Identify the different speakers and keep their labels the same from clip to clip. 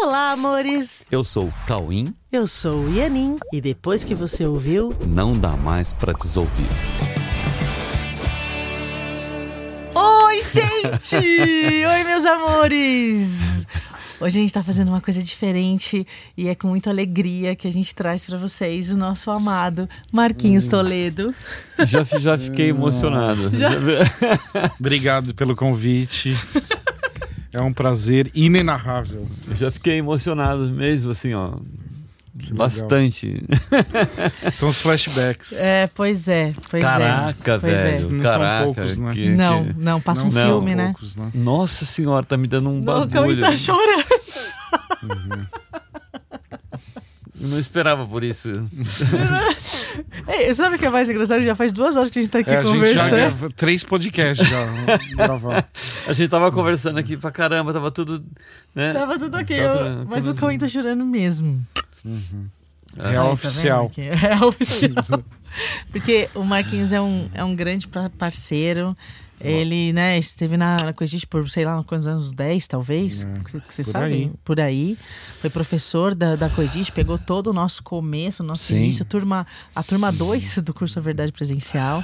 Speaker 1: Olá, amores!
Speaker 2: Eu sou o Cauim.
Speaker 1: Eu sou o Ianin. E depois que você ouviu,
Speaker 2: Não dá mais pra desouvir.
Speaker 1: Oi, gente! Oi, meus amores! Hoje a gente tá fazendo uma coisa diferente e é com muita alegria que a gente traz pra vocês o nosso amado Marquinhos Toledo.
Speaker 2: Já, já fiquei emocionado.
Speaker 1: Já?
Speaker 3: Obrigado pelo convite. É um prazer inenarrável.
Speaker 2: Já fiquei emocionado mesmo, assim, ó. Bastante.
Speaker 3: São os flashbacks.
Speaker 1: É, pois é, pois
Speaker 2: Caraca,
Speaker 1: é. Pois
Speaker 2: velho.
Speaker 3: Não são
Speaker 2: Caraca.
Speaker 3: poucos, né?
Speaker 2: que-
Speaker 1: Não,
Speaker 2: que-
Speaker 1: não, passa um
Speaker 3: são
Speaker 1: filme, né?
Speaker 3: poucos, né?
Speaker 2: Nossa senhora, tá me dando um
Speaker 1: Não, o
Speaker 2: bagulho.
Speaker 1: tá chorando.
Speaker 2: Eu não esperava por isso.
Speaker 1: Ei, sabe o que é mais engraçado? Já faz duas horas que a gente tá aqui
Speaker 3: É, a gente já
Speaker 1: conversando.
Speaker 3: grava três podcasts já.
Speaker 2: A gente tava conversando aqui pra caramba, tava tudo. Né?
Speaker 1: Tava tudo ok,
Speaker 2: Tá
Speaker 1: eu-
Speaker 2: tudo-
Speaker 1: mas o Cauê tá chorando mesmo.
Speaker 3: É
Speaker 1: Aí, tá vendo,
Speaker 3: oficial.
Speaker 1: Marquinhos? É oficial. Porque o Marquinhos é um, é um grande parceiro. Ele, né, esteve na, na Coexiste por, sei lá, quantos anos? 10, talvez? Você- Você
Speaker 3: por
Speaker 1: sabe?
Speaker 3: aí.
Speaker 1: Por aí. Foi professor da, da Coexiste, pegou todo o nosso começo, o nosso
Speaker 2: Sim.
Speaker 1: início, turma, a turma 2 do curso A Verdade Presencial.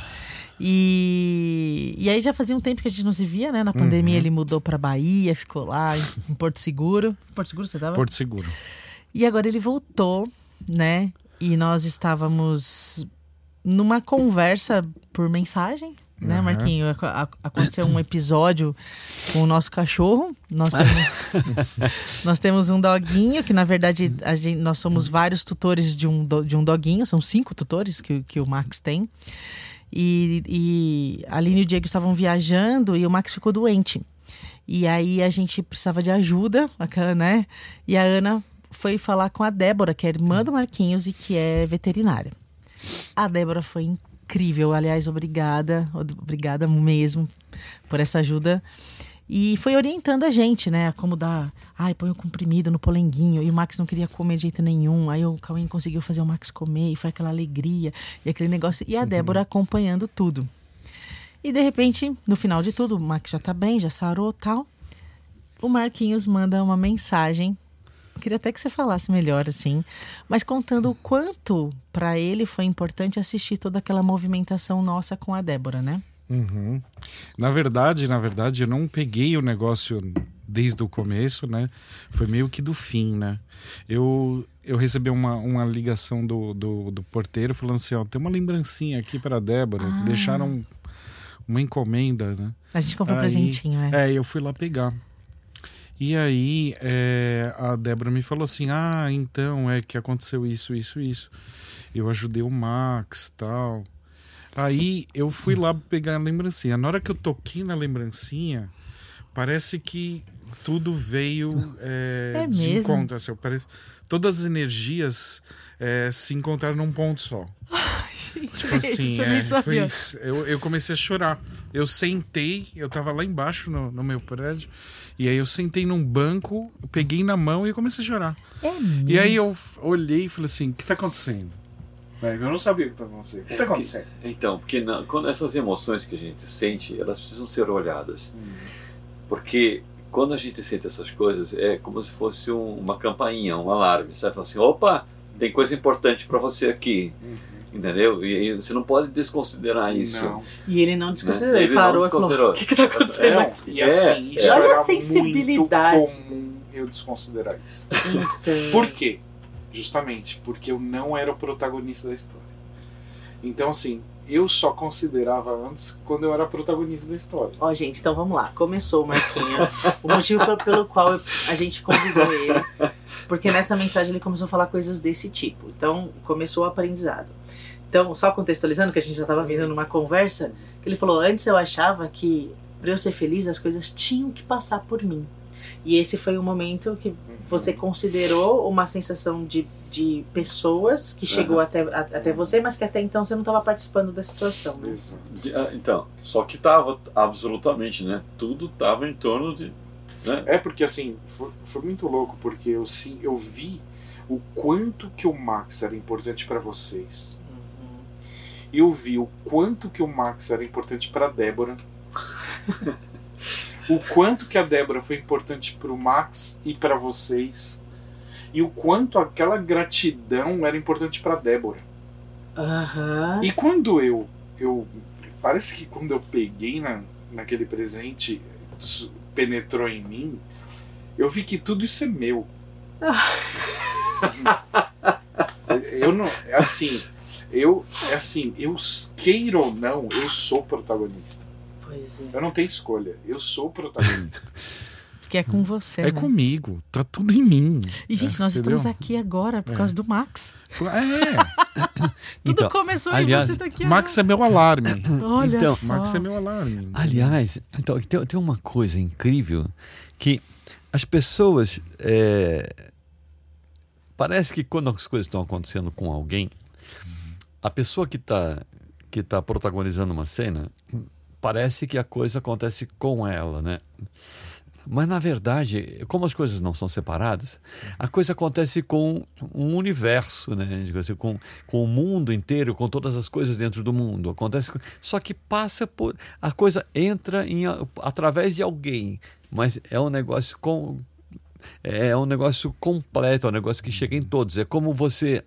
Speaker 1: E, e aí já fazia um tempo que a gente não se via, né? Na pandemia ele mudou pra Bahia, ficou lá em, em Porto Seguro. Porto Seguro você tava?
Speaker 3: Porto Seguro.
Speaker 1: E agora ele voltou, né? E nós estávamos numa conversa por mensagem, né. Marquinho? Ac- ac- Aconteceu um episódio com o nosso cachorro. Nós temos, nós temos um doguinho, que na verdade a gente- nós somos vários tutores de um, do- de um doguinho, são cinco tutores que, que o Max tem. E, e a Aline e o Diego estavam viajando e o Max ficou doente. E aí a gente precisava de ajuda, né? E a Ana foi falar com a Débora, que é irmã do Marquinhos e que é veterinária. A Débora foi incrível, aliás, obrigada, obrigada mesmo por essa ajuda. E foi orientando a gente, né? Como dar. Ai, põe o comprimido no polenguinho. E o Max não queria comer de jeito nenhum. Aí o Cauê conseguiu fazer o Max comer. E foi aquela alegria. E aquele negócio. E a Débora acompanhando tudo. E de repente, no final de tudo, o Max já tá bem, já sarou tal. O Marquinhos manda uma mensagem. Queria até que você falasse melhor, assim, mas contando o quanto para ele foi importante assistir toda aquela movimentação nossa com a Débora, né?
Speaker 3: Uhum. Na verdade, na verdade, eu não peguei o negócio desde o começo, né? Foi meio que do fim, né? Eu, eu recebi uma, uma ligação do, do, do porteiro falando assim, ó, tem uma lembrancinha aqui para Débora.
Speaker 1: Ah.
Speaker 3: Deixaram uma encomenda, né?
Speaker 1: A gente comprou um
Speaker 3: Aí-
Speaker 1: presentinho, é.
Speaker 3: É, eu fui lá pegar. E aí é, a Débora me falou assim: ah, então é que aconteceu isso, isso, isso. Eu ajudei o Max tal. Aí eu fui lá pegar a lembrancinha. Na hora que eu toquei na lembrancinha, parece que tudo veio é,
Speaker 1: É
Speaker 3: de encontro. Assim, parece, todas as energias é, se encontraram num ponto só. Tipo assim,
Speaker 1: Isso eu
Speaker 3: é, foi isso. eu, eu comecei a chorar. Eu sentei, eu tava lá embaixo no, no meu prédio, e aí eu sentei num banco, peguei na mão e eu comecei a chorar.
Speaker 1: É.
Speaker 3: E aí eu olhei e falei assim: o que tá acontecendo? É, Eu não sabia o que tá acontecendo. O que tá acontecendo?
Speaker 4: Então, porque na- quando essas emoções que a gente sente, elas precisam ser olhadas. Porque quando a gente sente essas coisas, é como se fosse um- uma campainha, um alarme, sabe? Fala assim, opa, tem coisa importante para você aqui, entendeu? E, e você não pode desconsiderar isso.
Speaker 3: Não.
Speaker 1: E ele não desconsiderou,
Speaker 4: Né?
Speaker 1: ele parou e falou:
Speaker 4: desconsiderou.
Speaker 1: o que, que tá acontecendo
Speaker 4: É,
Speaker 1: aqui?
Speaker 5: E assim,
Speaker 4: É,
Speaker 5: isso
Speaker 1: é. Olha a sensibilidade.
Speaker 5: muito comum eu desconsiderar isso. Por quê? Justamente porque eu não era o protagonista da história. Então, assim, eu só considerava antes quando eu era protagonista da história.
Speaker 1: Ó, gente, então vamos lá. Começou o Marquinhos. o motivo pelo, pelo qual eu- a gente convidou ele. Porque nessa mensagem ele começou a falar coisas desse tipo. Então, começou o aprendizado. Então, só contextualizando, que a gente já estava vindo numa conversa, que ele falou: antes eu achava que para eu ser feliz as coisas tinham que passar por mim. E esse foi o momento que você considerou uma sensação de, de pessoas que chegou até, a- até você, mas que até então você não estava participando da situação. Né?
Speaker 5: Exato.
Speaker 4: De- ah, Então, só que tava absolutamente, né? Tudo tava em torno de. Né?
Speaker 5: É porque assim, foi, foi muito louco, porque eu, sim, eu vi o quanto que o Max era importante para vocês. Eu vi o quanto que o Max era importante para Débora. o quanto que a Débora foi importante pro Max e para vocês. E o quanto aquela gratidão era importante para Débora.
Speaker 1: Aham.
Speaker 5: E quando eu, eu. Parece que quando eu peguei na, naquele presente, penetrou em mim, eu vi que tudo isso é meu. eu não. É assim. Eu. É assim, eu queira ou não, eu sou protagonista.
Speaker 1: Pois é.
Speaker 5: Eu não tenho escolha. Eu sou protagonista.
Speaker 1: Que é com você,
Speaker 3: É
Speaker 1: né?
Speaker 3: comigo, tá tudo em mim.
Speaker 1: E, gente, nós
Speaker 3: entendeu?
Speaker 1: estamos aqui agora por
Speaker 3: É.
Speaker 1: causa do Max.
Speaker 3: É,
Speaker 1: Tudo
Speaker 2: Então,
Speaker 1: começou
Speaker 2: aliás,
Speaker 1: e você tá aqui
Speaker 3: Max é meu alarme.
Speaker 1: agora. Olha
Speaker 2: então,
Speaker 1: só.
Speaker 3: Max é meu alarme.
Speaker 2: Aliás, então, tem, tem uma coisa incrível que as pessoas. é, parece que quando as coisas estão acontecendo com alguém, a pessoa que está que tá protagonizando uma cena, parece que a coisa acontece com ela, né? Mas na verdade, como as coisas não são separadas, a coisa acontece com um universo, né? Assim, com, com o mundo inteiro, com todas as coisas dentro do mundo. Acontece, com- só que passa por a coisa entra em através de alguém, mas é um negócio com é um negócio completo, é um negócio que chega em todos. É como você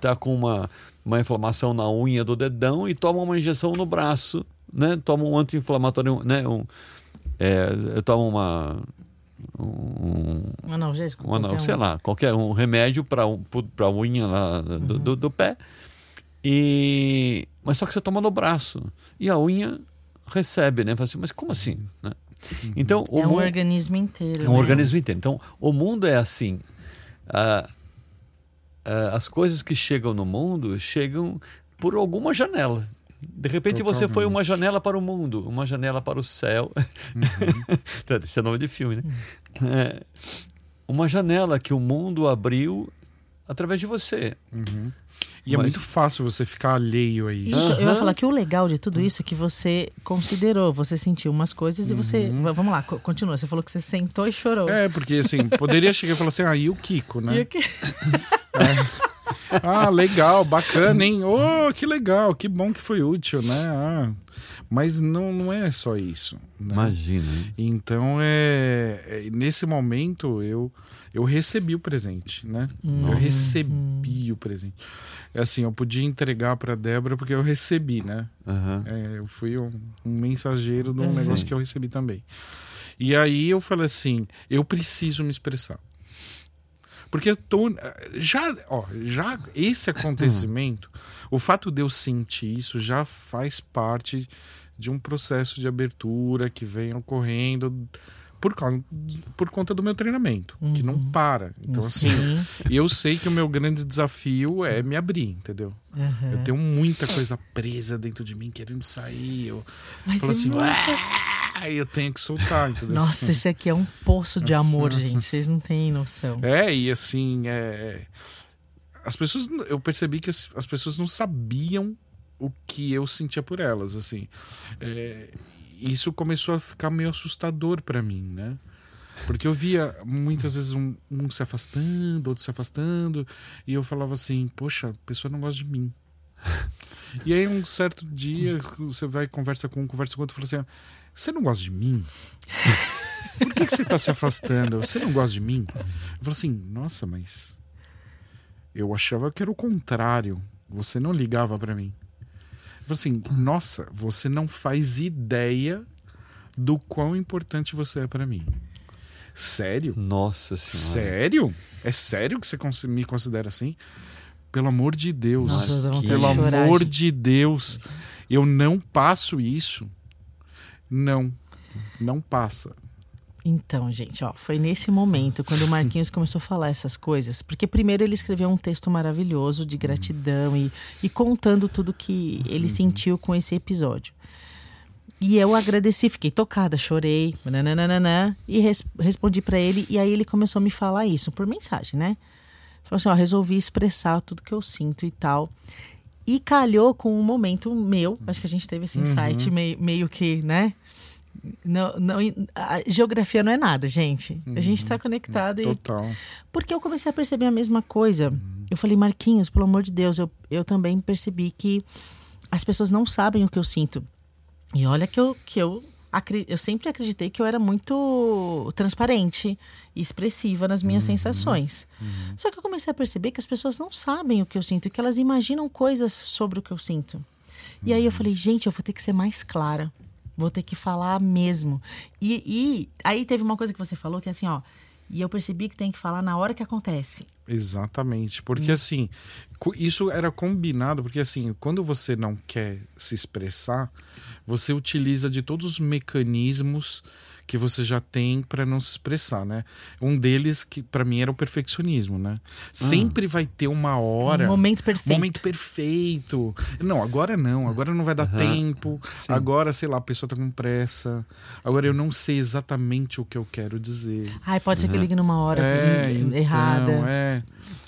Speaker 2: tá com uma, uma inflamação na unha do dedão e toma uma injeção no braço, né? Toma um anti-inflamatório, né? Um, é, toma uma um,
Speaker 1: Um analgésico?
Speaker 2: um,
Speaker 1: qualquer
Speaker 2: sei
Speaker 1: um.
Speaker 2: lá, qualquer um remédio para para a unha lá do, do, do pé. E mas só que você toma no braço e a unha recebe, né? Fala assim, mas como assim, né? Então o
Speaker 1: É um organismo inteiro.
Speaker 2: é um
Speaker 1: né?
Speaker 2: organismo inteiro. Então, o mundo é assim. Ah, ah, as coisas que chegam no mundo chegam por alguma janela. De repente você foi uma janela para o mundo, uma janela para o céu. Esse é nome de filme, né? É, uma janela que o mundo abriu através de você.
Speaker 3: Uhum. E é
Speaker 2: Mas-
Speaker 3: muito fácil você ficar alheio a isso.
Speaker 1: Isso, eu ia falar que o legal de tudo isso é que você considerou, você sentiu umas coisas e você.
Speaker 3: Uhum.
Speaker 1: Vamos lá, co- continua. Você falou que você sentou e chorou.
Speaker 3: É, porque assim, poderia chegar e falar assim, ah, e o Kiko,
Speaker 1: E
Speaker 3: né?
Speaker 1: o que-
Speaker 3: Ah, legal, bacana, hein? Oh, que legal, que bom que foi útil, né? Ah, mas não, não é só isso. Né?
Speaker 2: Imagina. hein?
Speaker 3: Então, é, é, nesse momento, eu, eu recebi o presente, né? Eu recebi o presente. É assim, eu podia entregar para Débora porque eu recebi, né?
Speaker 2: Aham.
Speaker 3: É, eu fui um, um mensageiro de um
Speaker 1: Uhum.
Speaker 3: negócio
Speaker 2: Sim.
Speaker 3: que eu recebi também. E aí eu falei assim, eu preciso me expressar. Porque eu tô. Já, ó, já esse acontecimento, o fato de eu sentir isso já faz parte de um processo de abertura que vem ocorrendo por, causa, por conta do meu treinamento, que não para. Então, assim,
Speaker 1: Sim.
Speaker 3: e eu sei que o meu grande desafio é me abrir, entendeu?
Speaker 1: Uhum.
Speaker 3: Eu tenho muita coisa presa dentro de mim querendo sair. Eu
Speaker 1: Mas
Speaker 3: falo
Speaker 1: é
Speaker 3: assim,
Speaker 1: muito-
Speaker 3: "Ah", eu tenho que soltar, entendeu?
Speaker 1: Nossa, esse aqui é um poço de amor, gente. Vocês não têm noção.
Speaker 3: É, e assim, é... as pessoas, eu percebi que as, as pessoas não sabiam o que eu sentia por elas, assim. É, isso começou a ficar meio assustador pra mim, né? Porque eu via muitas vezes um, um se afastando, outro se afastando, e eu falava assim, poxa, a pessoa não gosta de mim. E aí um certo dia você vai conversa com um, conversa com outro, e fala assim, você não gosta de mim? Por que, que você está se afastando? Você não gosta de mim? Eu falo assim, nossa, mas eu achava que era o contrário. Você não ligava pra mim. Eu falo assim, nossa, você não faz ideia do quão importante você é pra mim. Sério?
Speaker 2: Nossa Senhora.
Speaker 3: Sério? É sério que você me considera assim? Pelo amor de Deus.
Speaker 1: Nossa, vontade
Speaker 3: Pelo amor de Deus. Eu não passo isso. Não. Não passa.
Speaker 1: Então, gente, ó, foi nesse momento quando o Marquinhos começou a falar essas coisas, porque primeiro ele escreveu um texto maravilhoso de gratidão e, e contando tudo que ele sentiu com esse episódio. E eu agradeci, fiquei tocada, chorei, nananana, e res- respondi pra ele. E aí ele começou a me falar isso por mensagem, né? Falou assim: ó, resolvi expressar tudo que eu sinto e tal. E calhou com um momento meu, acho que a gente teve esse insight meio, meio que, né? Não, não, a geografia não é nada, gente. A gente tá conectado e
Speaker 3: Total.
Speaker 1: porque eu comecei a perceber a mesma coisa. Eu falei, Marquinhos, pelo amor de Deus, eu, eu também percebi que as pessoas não sabem o que eu sinto. E olha que eu, que eu eu sempre acreditei que eu era muito transparente e expressiva nas minhas sensações. Só que eu comecei a perceber que as pessoas não sabem o que eu sinto e que elas imaginam coisas sobre o que eu sinto. E aí eu falei, gente, eu vou ter que ser mais clara. Vou ter que falar mesmo. E, e aí teve uma coisa que você falou que é assim, ó. E eu percebi que tem que falar na hora que acontece.
Speaker 3: Exatamente. Porque assim, co- isso era combinado, porque assim, quando você não quer se expressar, você utiliza de todos os mecanismos que você já tem para não se expressar, né? Um deles que para mim era o perfeccionismo, né? Sempre vai ter uma hora
Speaker 1: Um momento perfeito.
Speaker 3: Momento perfeito. Não, agora não. Agora não vai dar tempo.
Speaker 2: Sim.
Speaker 3: Agora, sei lá, a pessoa tá com pressa. Agora eu não sei exatamente o que eu quero dizer.
Speaker 1: Ai, pode ser que eu ligue numa hora
Speaker 3: É, então,
Speaker 1: errada.
Speaker 3: é.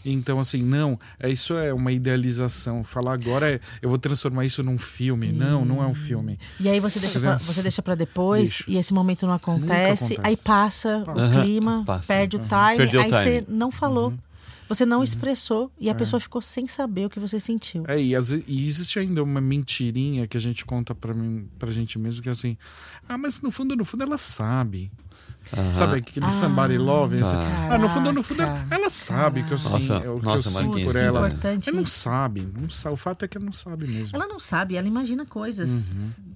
Speaker 3: Então, assim, não, é, isso é uma idealização. Falar agora é, eu vou transformar isso num filme. Não, não é um filme.
Speaker 1: E aí você deixa pra, você deixa para depois
Speaker 3: Deixo.
Speaker 1: e esse momento não acontece,
Speaker 3: acontece.
Speaker 1: aí passa
Speaker 3: Passa.
Speaker 1: o clima,
Speaker 2: Passa.
Speaker 1: perde o time,
Speaker 2: Perdeu o
Speaker 1: aí
Speaker 2: time.
Speaker 1: você não falou. Você não expressou e a pessoa ficou sem saber o que você sentiu.
Speaker 3: É, e, e existe ainda uma mentirinha que a gente conta pra, mim, pra gente mesmo, que é assim, ah, mas no fundo, no fundo ela sabe.
Speaker 2: Aham.
Speaker 3: Sabe aquele
Speaker 1: Ah,
Speaker 3: somebody love?
Speaker 2: tá.
Speaker 3: assim, ah, no fundo, no fundo, ela,
Speaker 1: Caraca.
Speaker 3: ela sabe que eu,
Speaker 2: Nossa,
Speaker 3: sim, é o que eu sinto por ela.
Speaker 1: importante.
Speaker 3: Ela não sabe, não sabe. O fato é que ela não sabe mesmo.
Speaker 1: Ela não sabe, ela imagina coisas.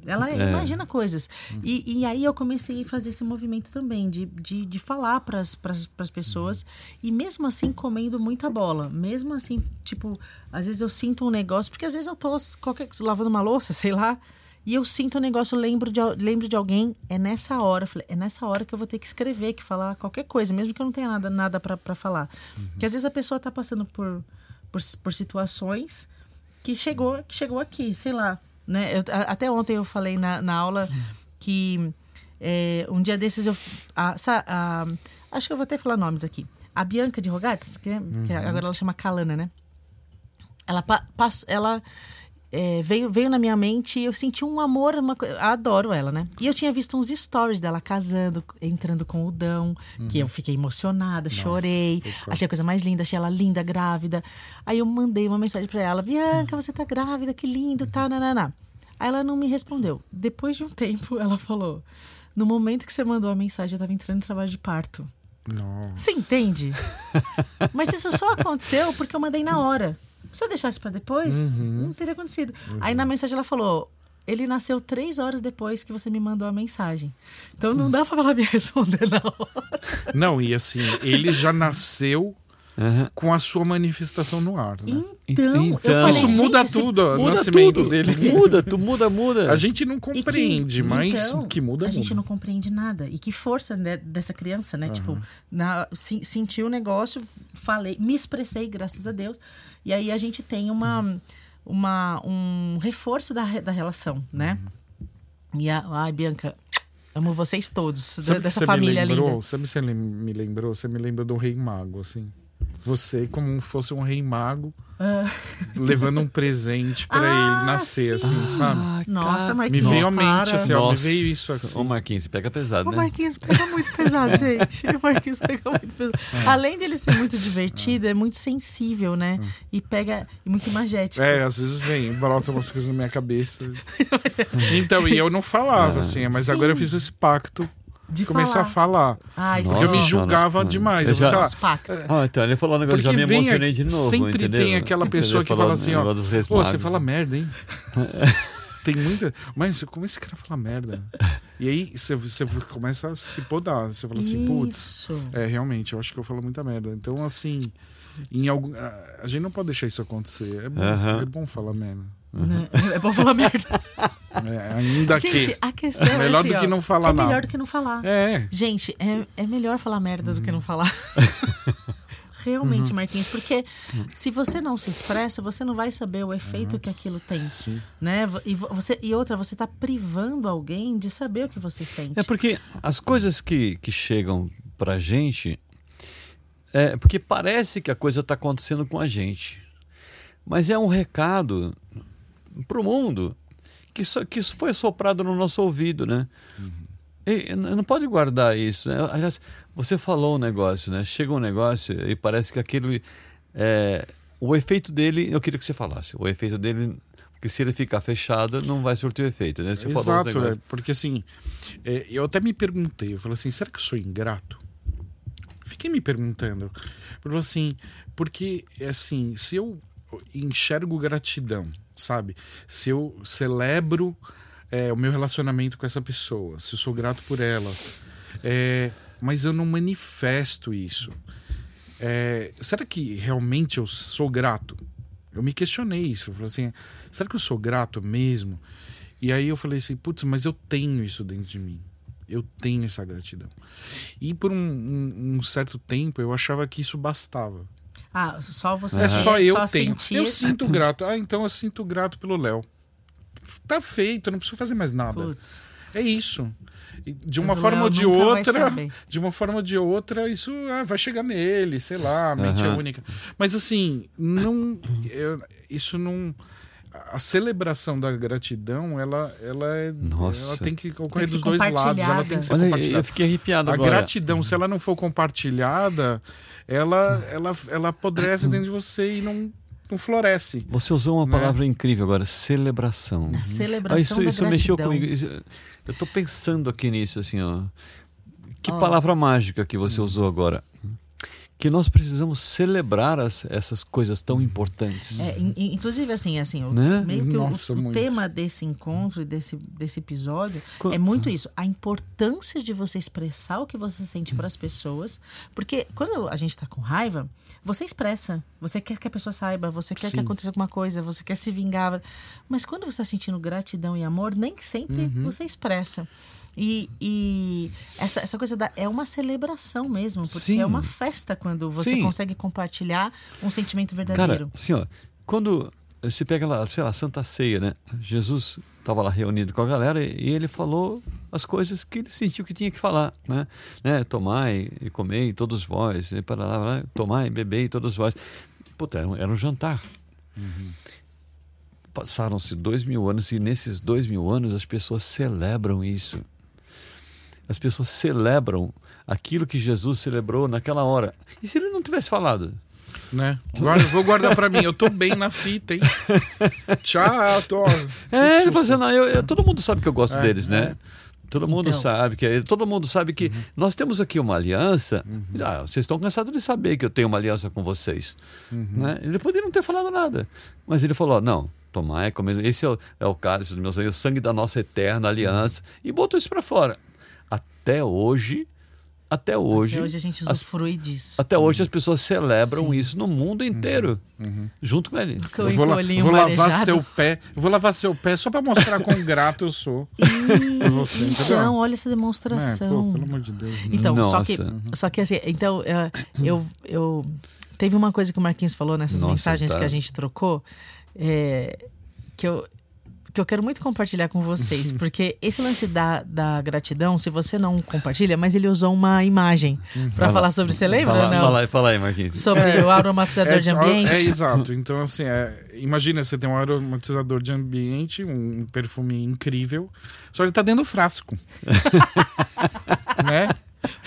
Speaker 1: Ela
Speaker 2: É.
Speaker 1: imagina coisas. E, e aí eu comecei a fazer esse movimento também, de, de, de falar para as pessoas. E mesmo assim, comendo muita bola. Mesmo assim, tipo, às vezes eu sinto um negócio, porque às vezes eu tô qualquer, lavando uma louça, sei lá. E eu sinto um negócio, lembro de, lembro de alguém, é nessa hora. Falei, é nessa hora que eu vou ter que escrever, que falar qualquer coisa, mesmo que eu não tenha nada, nada para falar. Porque às vezes a pessoa tá passando por, por, por situações que chegou, que chegou aqui, sei lá. Né? Eu- a- até ontem eu falei na, na aula que é, um dia desses eu. a- sa- a- acho que eu vou até falar nomes aqui. A Bianca de Rogatis, que, é- que agora ela chama Kalana, né? Ela, pa, ela é, veio, veio na minha mente e eu senti um amor, uma, adoro ela, né? E eu tinha visto uns stories dela casando, entrando com o Dão, que eu fiquei emocionada, chorei,
Speaker 3: total.
Speaker 1: achei a coisa mais linda, achei ela linda, grávida. Aí eu mandei uma mensagem pra ela: Bianca, você tá grávida, que lindo, tal, nananá. Aí ela não me respondeu. Depois de um tempo, ela falou: No momento que você mandou a mensagem, eu tava entrando em trabalho de parto.
Speaker 3: Nossa.
Speaker 1: Você entende? Mas isso só aconteceu porque eu mandei na hora. Se eu deixasse pra depois, não teria acontecido. Aí na mensagem ela falou: ele nasceu três horas depois que você me mandou a mensagem. Então não dá pra ela me responder na hora.
Speaker 3: Não, e assim, ele já nasceu
Speaker 2: Aham.
Speaker 3: com a sua manifestação no ar, né?
Speaker 1: Então,
Speaker 2: Então-
Speaker 1: falei,
Speaker 3: Isso muda
Speaker 1: gente,
Speaker 3: tudo, o
Speaker 2: Muda
Speaker 3: nascimento
Speaker 2: tudo.
Speaker 3: dele.
Speaker 2: Muda, tu muda, muda.
Speaker 3: A gente não
Speaker 1: E que-
Speaker 3: compreende, mas
Speaker 1: então,
Speaker 3: que muda,
Speaker 1: A gente
Speaker 3: muda.
Speaker 1: não compreende nada. E que força né, dessa criança, né? Tipo, na, se, senti o negócio, falei, me expressei, graças a Deus. E aí a gente tem uma, uma, um reforço da, da relação, né? E a, ai, Bianca, amo vocês todos,
Speaker 3: Sabe
Speaker 1: dessa
Speaker 3: você
Speaker 1: família
Speaker 3: me lembrou?
Speaker 1: linda.
Speaker 3: Sabe você me lembrou? Você me lembrou do rei mago, assim. Você como fosse um rei mago levando um presente pra
Speaker 1: Ah,
Speaker 3: ele nascer,
Speaker 1: sim.
Speaker 3: assim, sabe?
Speaker 2: Ah,
Speaker 1: Nossa,
Speaker 2: cara.
Speaker 3: Me
Speaker 1: Marquinhos,
Speaker 3: veio à mente,
Speaker 1: para.
Speaker 3: assim, ó, me veio isso assim.
Speaker 2: Ô, Marquinhos, pega pesado,
Speaker 1: O
Speaker 2: né?
Speaker 1: Marquinhos pega muito pesado, gente. O Marquinhos pega muito pesado. Além dele ser muito divertido, é muito sensível, né? E pega. E muito imagético.
Speaker 3: É, às vezes vem, brota umas coisas na minha cabeça. Então, e eu não falava, assim, mas
Speaker 1: Sim.
Speaker 3: agora eu fiz esse pacto
Speaker 1: de
Speaker 3: começar a falar.
Speaker 1: Ai,
Speaker 2: Nossa,
Speaker 3: Porque eu me
Speaker 1: sim.
Speaker 3: julgava
Speaker 2: Mano,
Speaker 3: demais.
Speaker 2: eu já-
Speaker 3: sei lá,
Speaker 1: Nosso pacto.
Speaker 2: Ah, então ele falou um negócio, já
Speaker 3: Porque
Speaker 2: me
Speaker 3: vem
Speaker 2: emocionei
Speaker 3: aqui-
Speaker 2: de novo,
Speaker 3: sempre
Speaker 2: entendeu?
Speaker 3: tem aquela pessoa que fala assim, ó, Pô, você fala merda, hein? Tem muita. Mas como esse cara fala merda? E aí você, você começa a se podar. Você fala assim, putz.
Speaker 1: Isso.
Speaker 3: É, realmente, eu acho que eu falo muita merda. Então, assim, em algum, a- gente não pode deixar isso acontecer. É bom, é bom falar merda.
Speaker 1: Né? É bom falar merda.
Speaker 3: É, ainda
Speaker 1: Gente,
Speaker 3: que.
Speaker 1: a questão é
Speaker 3: Melhor
Speaker 1: assim,
Speaker 3: do que não falar
Speaker 1: É
Speaker 3: nada.
Speaker 1: melhor do que não falar.
Speaker 3: É,
Speaker 1: Gente, é, é melhor falar merda do que
Speaker 3: Uhum.
Speaker 1: não falar. Realmente, Marquinhos, porque se você não se expressa, você não vai saber o efeito
Speaker 3: Uhum.
Speaker 1: que aquilo tem,
Speaker 3: sim.
Speaker 1: né? E, vo- você, e outra, você tá privando alguém de saber o que você sente.
Speaker 2: É porque as coisas que, que chegam pra gente é porque parece que a coisa está acontecendo com a gente. Mas é um recado pro mundo que isso, que isso foi soprado no nosso ouvido, né? E n- não pode guardar isso. Né? Aliás, você falou um negócio, né? Chega um negócio e parece que aquilo. é, o efeito dele, eu queria que você falasse. O efeito dele. Porque se ele ficar fechado, não vai surtir o efeito, né? Você
Speaker 3: Exato, é, porque assim, é, eu até me perguntei, eu falei assim, será que eu sou ingrato? Fiquei me perguntando. Porque assim, porque assim, se eu enxergo gratidão, sabe? Se eu celebro é, o meu relacionamento com essa pessoa, se eu sou grato por ela, é, mas eu não manifesto isso. É, será que realmente eu sou grato? Eu me questionei isso. Eu falei assim, será que eu sou grato mesmo? E aí eu falei assim, putz, mas eu tenho isso dentro de mim. Eu tenho essa gratidão. E por um, um- um certo tempo eu achava que isso bastava.
Speaker 1: Ah, só você
Speaker 3: É só eu tenho.
Speaker 1: sentir.
Speaker 3: Eu sinto grato. Ah, então eu sinto grato pelo Léo. Tá feito, eu não preciso fazer mais nada.
Speaker 1: Putz,
Speaker 3: É isso. De
Speaker 1: mas
Speaker 3: uma
Speaker 1: o
Speaker 3: forma ou de outra, de uma forma ou de outra, isso ah, vai chegar nele, sei lá, a mente é
Speaker 2: Aham.
Speaker 3: única. Mas assim, não, eu- isso não. A celebração da gratidão, ela, ela, é,
Speaker 2: Nossa.
Speaker 3: ela tem que ocorrer
Speaker 1: Tem que
Speaker 3: dos dois lados. Ela tem que ser
Speaker 2: Olha, eu
Speaker 3: compartilhada.
Speaker 2: fiquei arrepiado
Speaker 3: A
Speaker 2: agora.
Speaker 3: gratidão, se ela não for compartilhada, ela, ela, ela apodrece dentro de você e não, não floresce.
Speaker 2: Você usou uma
Speaker 3: Né?
Speaker 2: palavra incrível agora, celebração.
Speaker 1: na
Speaker 2: Ah,
Speaker 1: celebração
Speaker 2: isso
Speaker 1: da
Speaker 2: isso mexeu
Speaker 1: gratidão.
Speaker 2: comigo. Isso- eu tô pensando aqui nisso, assim, ó. Que
Speaker 1: Ó.
Speaker 2: palavra mágica que você usou agora. Que nós precisamos celebrar as- essas coisas tão importantes.
Speaker 1: É, in- in- inclusive, assim, assim o-
Speaker 2: Né?
Speaker 1: meio que o-
Speaker 3: Nossa,
Speaker 1: o,
Speaker 3: muito.
Speaker 1: tema desse encontro e desse, desse episódio
Speaker 2: Co-
Speaker 1: é muito isso. A importância de você expressar o que você sente para as pessoas. Porque quando a gente está com raiva, você expressa. Você quer que a pessoa saiba, você quer que
Speaker 3: Sim.
Speaker 1: aconteça alguma coisa, você quer se vingar. Mas quando você está sentindo gratidão e amor, nem sempre
Speaker 3: Uhum.
Speaker 1: você expressa. E, e essa, essa coisa da, é uma celebração mesmo, porque
Speaker 2: Sim.
Speaker 1: é uma festa quando você
Speaker 2: Sim.
Speaker 1: consegue compartilhar um sentimento
Speaker 2: Cara,
Speaker 1: verdadeiro.
Speaker 2: assim, ó, quando você pega lá, sei lá, Santa Ceia, né? Jesus estava lá reunido com a galera e, e ele falou as coisas que ele sentiu que tinha que falar, né? né? Tomai e comei todos vós, e para lá, tomai e bebei todos vós. Puta, era um, era um jantar. Passaram-se dois mil anos e nesses dois mil anos as pessoas celebram isso. As pessoas celebram aquilo que Jesus celebrou naquela hora. E se ele não tivesse falado?
Speaker 3: Né? Guarda, vou guardar pra mim. Eu tô bem na fita, hein? Tchau, tô.
Speaker 2: É, ele assim, não, eu- eu- todo mundo sabe que eu gosto
Speaker 3: É,
Speaker 2: deles, né? Todo mundo
Speaker 1: Então.
Speaker 2: sabe que todo mundo sabe que nós temos aqui uma aliança. Ah, vocês estão cansados de saber que eu tenho uma aliança com vocês, né? Ele poderia não ter falado nada, mas ele falou: não, tomai, comei, esse é o, é o cálice do meu sangue, o sangue da nossa eterna aliança, e botou isso para fora. Até hoje, até hoje,
Speaker 1: Até hoje a gente
Speaker 2: as-
Speaker 1: usufrui disso.
Speaker 2: até hoje as pessoas celebram
Speaker 1: Sim.
Speaker 2: isso no mundo inteiro, junto com ele.
Speaker 3: Eu vou, la- vou lavar
Speaker 1: marejado.
Speaker 3: seu pé. Eu vou lavar seu pé só pra mostrar quão grato eu sou por você?
Speaker 1: Então, olha essa
Speaker 3: É, pô,
Speaker 1: demonstração.
Speaker 3: pelo amor de Deus. né?
Speaker 1: Então, só que,
Speaker 2: Nossa.
Speaker 1: só que assim, então, eh, eu, eu. Teve uma coisa que o Marquinhos falou nessas
Speaker 2: Nossa,
Speaker 1: mensagens
Speaker 2: tá.
Speaker 1: que a gente trocou, é, que eu. Que eu quero muito compartilhar com vocês, porque esse lance da, da gratidão, se você não compartilha, mas ele usou uma imagem para
Speaker 2: Vai
Speaker 1: falar sobre. Você lembra?
Speaker 2: Fala,
Speaker 1: não?
Speaker 2: fala aí, fala aí, Marquinhos.
Speaker 1: Sobre o aromatizador de
Speaker 3: só-
Speaker 1: ambiente.
Speaker 3: é, exato. Então, assim, é, imagina você tem um aromatizador de ambiente, um perfume incrível, só ele tá dentro do frasco.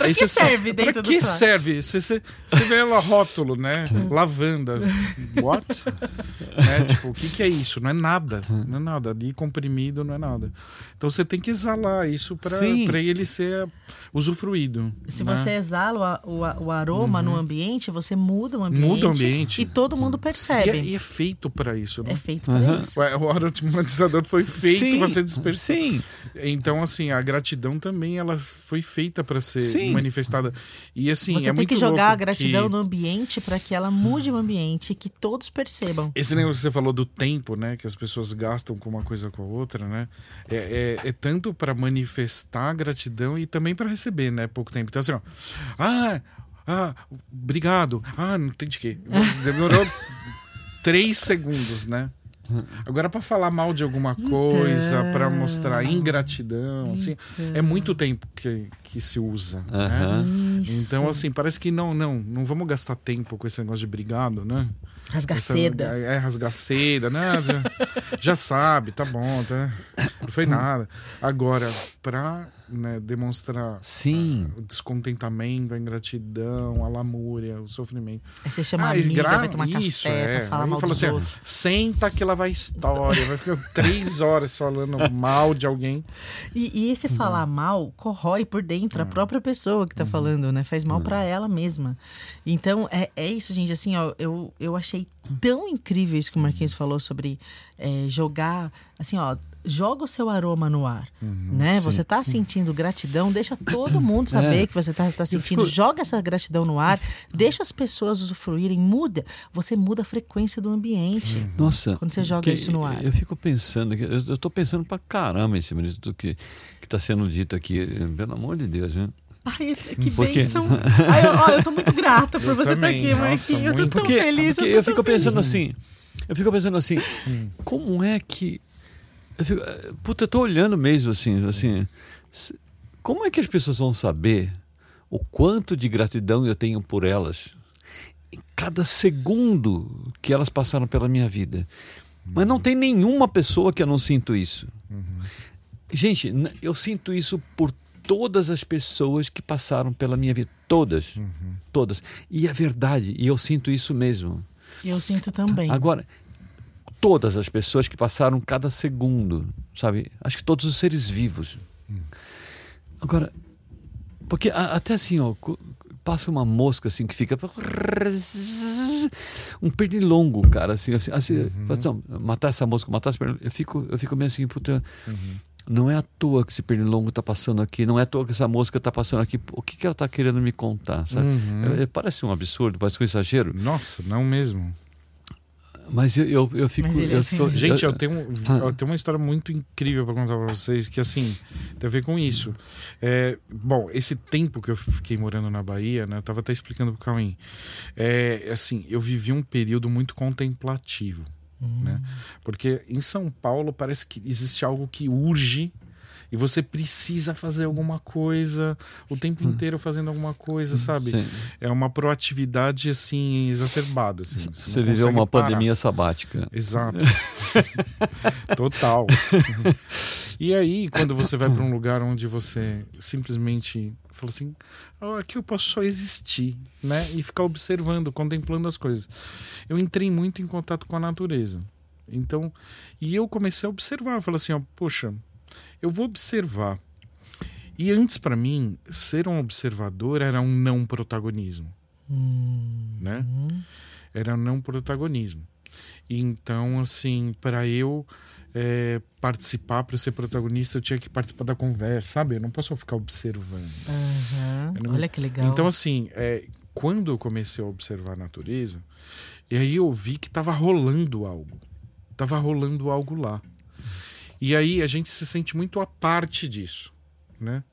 Speaker 3: Aí
Speaker 1: que
Speaker 3: você só-
Speaker 1: serve dentro
Speaker 3: pra
Speaker 1: do
Speaker 3: que serve? Você, você, você vê lá rótulo, né? Lavanda. What? né? Tipo, o que, que é isso? Não é nada. Não é nada. Ali comprimido não é nada. Então você tem que exalar isso para ele ser usufruído.
Speaker 1: Se
Speaker 3: né?
Speaker 1: você exala o, a- o aroma no ambiente, você muda o ambiente.
Speaker 3: Muda o ambiente.
Speaker 1: E todo mundo
Speaker 3: E
Speaker 1: percebe.
Speaker 3: é, e é feito para isso, né?
Speaker 1: É feito para
Speaker 2: Aham.
Speaker 1: isso.
Speaker 3: O aromatizador foi feito para ser dispersado.
Speaker 2: Sim,
Speaker 3: Então, assim, a gratidão também ela foi feita para ser
Speaker 2: Sim.
Speaker 3: Manifestada. E assim,
Speaker 1: Você
Speaker 3: é
Speaker 1: tem que jogar a gratidão
Speaker 3: que
Speaker 1: no ambiente para que ela mude o ambiente e que todos percebam.
Speaker 3: Esse negócio que você falou do tempo, né? Que as pessoas gastam com uma coisa com a outra, né? É, é, é tanto para manifestar a gratidão e também para receber, né? Pouco tempo. Então, assim, ó. Ah, ah, obrigado. Ah, não tem de quê. Demorou três segundos, né? Agora, para falar mal de alguma coisa, para mostrar ingratidão, assim, é muito tempo que, que se usa. Né? Então, assim, parece que não, não, não vamos gastar tempo com esse negócio de obrigado, né?
Speaker 1: Rasgar
Speaker 3: Essa-
Speaker 1: seda.
Speaker 3: É, rasgar seda, né? Já, já sabe, tá bom, tá? Não foi nada. Agora, pra né, demonstrar
Speaker 2: Sim.
Speaker 3: o descontentamento, a ingratidão, a lamúria, o sofrimento.
Speaker 1: Aí você chama
Speaker 3: Ah,
Speaker 1: a amiga,
Speaker 3: gra-
Speaker 1: vai tomar
Speaker 3: isso,
Speaker 1: café
Speaker 3: é.
Speaker 1: pra falar
Speaker 3: Aí
Speaker 1: mal
Speaker 3: fala
Speaker 1: dos
Speaker 3: assim, ó. Senta que lá vai história. Vai ficar três horas falando mal de alguém.
Speaker 1: E, e esse falar mal corrói por dentro a própria pessoa que tá falando, né? Faz mal pra ela mesma. Então, é, é isso, gente. Assim, ó, eu, eu achei tão incrível isso que o Marquinhos falou sobre é, jogar. Assim, ó, joga o seu aroma no ar, né? Você tá sentindo gratidão, deixa todo mundo saber
Speaker 2: É.
Speaker 1: que você tá, tá sentindo.
Speaker 2: fico-
Speaker 1: Joga essa gratidão no ar, deixa as pessoas usufruírem, muda. Você muda a frequência do ambiente.
Speaker 2: Nossa.
Speaker 1: Quando você joga isso no ar.
Speaker 2: Eu fico pensando, que- eu, eu tô pensando pra caramba em cima disso do que, que tá sendo dito aqui. Pelo amor de Deus, né?
Speaker 1: Ai, que
Speaker 2: Porque-
Speaker 1: bênção. Ai, eu, ó, eu tô muito grata por
Speaker 3: Eu
Speaker 1: você estar aqui,
Speaker 3: nossa,
Speaker 1: Marquinhos. Eu tô tão
Speaker 2: Porque,
Speaker 1: feliz.
Speaker 2: porque
Speaker 1: eu,
Speaker 2: eu fico
Speaker 1: tão
Speaker 2: pensando assim, eu fico pensando assim, como é que. Eu fico, eh, puta, eu tô olhando mesmo assim, assim. Como é que as pessoas vão saber o quanto de gratidão eu tenho por elas em cada segundo que elas passaram pela minha vida? Mas não tem nenhuma pessoa que eu não sinto isso. Gente, n- eu sinto isso por todas as pessoas que passaram pela minha vida. Todas. Todas. E é verdade, e eu sinto isso mesmo.
Speaker 1: Eu sinto também.
Speaker 2: Agora, todas as pessoas que passaram cada segundo, sabe? Acho que todos os seres vivos. Agora, porque a- até assim, ó, passa uma mosca assim que fica um pernilongo, cara, assim, assim, assim fala, não, matar essa mosca, matar esse pernilongo, eu fico, eu fico meio assim, puta, não é à toa que esse pernilongo tá passando aqui, não é à toa que essa mosca tá passando aqui, o que que ela tá querendo me contar, sabe?
Speaker 3: Uhum.
Speaker 2: É, parece um absurdo, parece um exagero,
Speaker 3: Nossa, não mesmo.
Speaker 2: Mas eu, eu, eu fico.
Speaker 1: Mas ele é
Speaker 2: eu
Speaker 1: assim
Speaker 2: fico-.
Speaker 3: Gente, eu tenho, eu tenho uma história muito incrível para contar para vocês, que assim, tem a ver com isso. É, bom, esse tempo que eu fiquei morando na Bahia, né, eu tava até explicando pro Cauim. É, assim, eu vivi um período muito contemplativo, né? Porque em São Paulo parece que existe algo que urge e você precisa fazer alguma coisa o tempo inteiro fazendo alguma coisa, sabe?
Speaker 2: Sim.
Speaker 3: É uma proatividade assim exacerbada, assim.
Speaker 2: Você
Speaker 3: não
Speaker 2: viveu uma
Speaker 3: parar.
Speaker 2: pandemia sabática.
Speaker 3: Exato. Total. e aí, quando você vai para um lugar onde você simplesmente fala assim, "Ah, aqui eu posso só existir, né? E ficar observando, contemplando as coisas. Eu entrei muito em contato com a natureza. Então, e eu comecei a observar, falei assim, ó, poxa, eu vou observar. E antes para mim, ser um observador era um não protagonismo, né? Era um não protagonismo. Então, assim, para eu é, participar, para ser protagonista, eu tinha que participar da conversa, sabe? Eu não posso ficar observando. Eu não-
Speaker 1: Olha que legal.
Speaker 3: Então, assim, é, quando eu comecei a observar a natureza, e aí eu vi que tava rolando algo. Tava rolando algo lá. E aí a gente se sente muito à parte disso, né?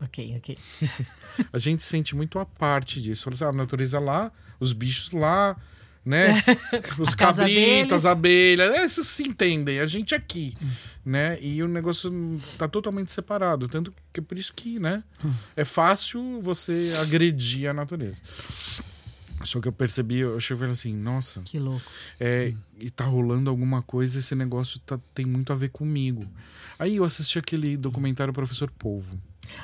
Speaker 1: Ok, ok.
Speaker 3: A gente se sente muito à parte disso. Fala assim, ah, a natureza lá, os bichos lá, né? Os
Speaker 1: A
Speaker 3: cabritos, as abelhas, é, esses se entendem, a gente aqui, né? E o negócio tá totalmente separado, tanto que é por isso que, né? É fácil você agredir a natureza. Só que eu percebi, eu cheguei assim, nossa,
Speaker 1: Que louco.
Speaker 3: é, e tá rolando alguma coisa, esse negócio tá, tem muito a ver comigo. Aí eu assisti aquele documentário Professor Polvo.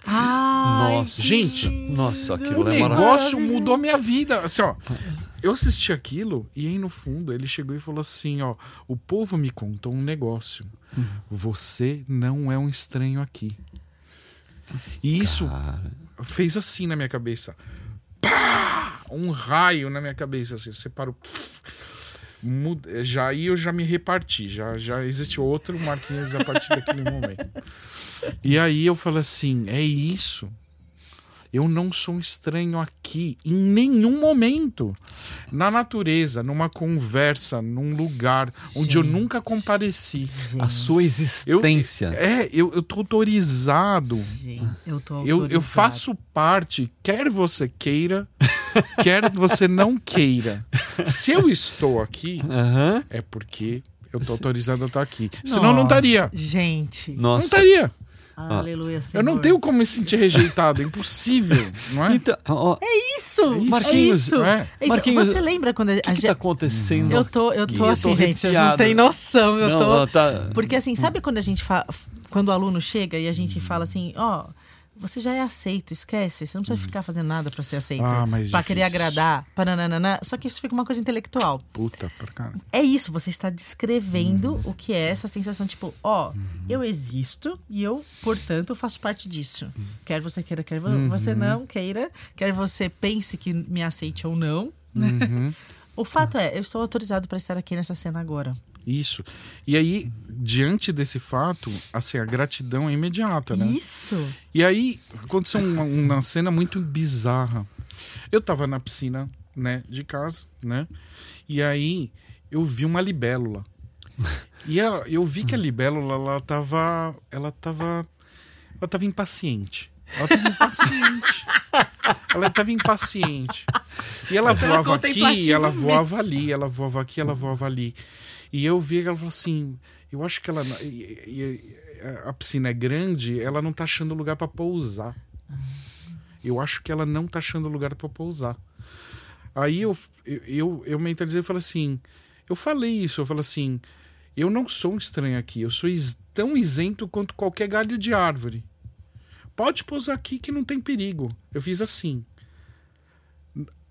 Speaker 1: Ai,
Speaker 2: Nossa.
Speaker 3: Gente,
Speaker 2: nossa, aquilo
Speaker 3: O
Speaker 2: é
Speaker 3: negócio mudou a minha vida. Assim, ó, eu assisti aquilo e aí no fundo ele chegou e falou assim, ó, o povo me contou um negócio. Você não é um estranho aqui. E isso
Speaker 2: Cara,
Speaker 3: fez assim na minha cabeça. Pá! Um raio na minha cabeça, assim, separou. Muda- Já aí eu já me reparti, já, já existe outro Marquinhos a partir daquele momento. E aí eu falei assim: é isso. Eu não sou um estranho aqui em nenhum momento. Na natureza, numa conversa, num lugar onde eu nunca compareci.
Speaker 2: a sua existência.
Speaker 3: É, eu, eu tô autorizado
Speaker 1: Gente, eu tô
Speaker 3: eu, eu
Speaker 1: autorizada.
Speaker 3: faço parte, quer você queira, quer você não queira. Se eu estou aqui,
Speaker 2: Aham.
Speaker 3: é porque eu tô autorizado a estar aqui. Senão não
Speaker 1: Nossa,
Speaker 3: estaria.
Speaker 1: Gente.
Speaker 3: Não
Speaker 2: Nossa.
Speaker 3: Estaria.
Speaker 1: Aleluia, Senhor.
Speaker 3: Eu não tenho como me sentir rejeitado, é impossível, não é?
Speaker 2: Então, ó,
Speaker 1: Isso!
Speaker 3: É isso.
Speaker 2: Marquinhos,
Speaker 1: é isso.
Speaker 3: é.
Speaker 1: É isso.
Speaker 2: Marquinhos,
Speaker 1: Você lembra quando a,
Speaker 2: o que,
Speaker 1: a
Speaker 2: que
Speaker 1: gente...
Speaker 2: tá acontecendo?
Speaker 1: Eu tô, eu
Speaker 2: aqui?
Speaker 1: tô assim, gente, vocês não têm noção. Eu
Speaker 2: não,
Speaker 1: tô...
Speaker 2: não, tá...
Speaker 1: Porque assim, sabe quando a gente fala. Quando o aluno chega e a gente fala assim, ó. Você já é aceito, esquece. Você não precisa ficar fazendo nada pra ser aceito.
Speaker 3: Ah, mas
Speaker 1: pra querer agradar. Paranana. Só que isso fica uma coisa intelectual.
Speaker 3: Puta, pra cá.
Speaker 1: É isso, você está descrevendo o que é essa sensação, tipo, ó, eu existo e eu, portanto, faço parte disso. Quer você queira, quer vo- você não queira, quer você pense que me aceite ou não.
Speaker 3: Uhum.
Speaker 1: O fato é, eu estou autorizado para estar aqui nessa cena agora.
Speaker 3: Isso. E aí, diante desse fato, assim, a gratidão é imediata, né?
Speaker 1: Isso.
Speaker 3: E aí, aconteceu uma, uma cena muito bizarra. Eu tava na piscina, né, de casa, né? E aí, eu vi uma libélula. E eu vi que a libélula, ela tava... Ela tava... Ela tava impaciente. Ela tava impaciente. ela tava impaciente. E ela voava aqui, ela voava ali, ela voava aqui, ela voava ali. E eu vi que ela falou assim, eu acho que ela e- e- a piscina é grande, ela não tá achando lugar para pousar. Eu acho que ela não tá achando lugar para pousar. Aí eu, eu, eu, eu mentalizei e falei assim, eu falei isso, eu falei assim, eu não sou um estranho aqui, eu sou tão isento quanto qualquer galho de árvore. Pode pousar aqui que não tem perigo. Eu fiz assim.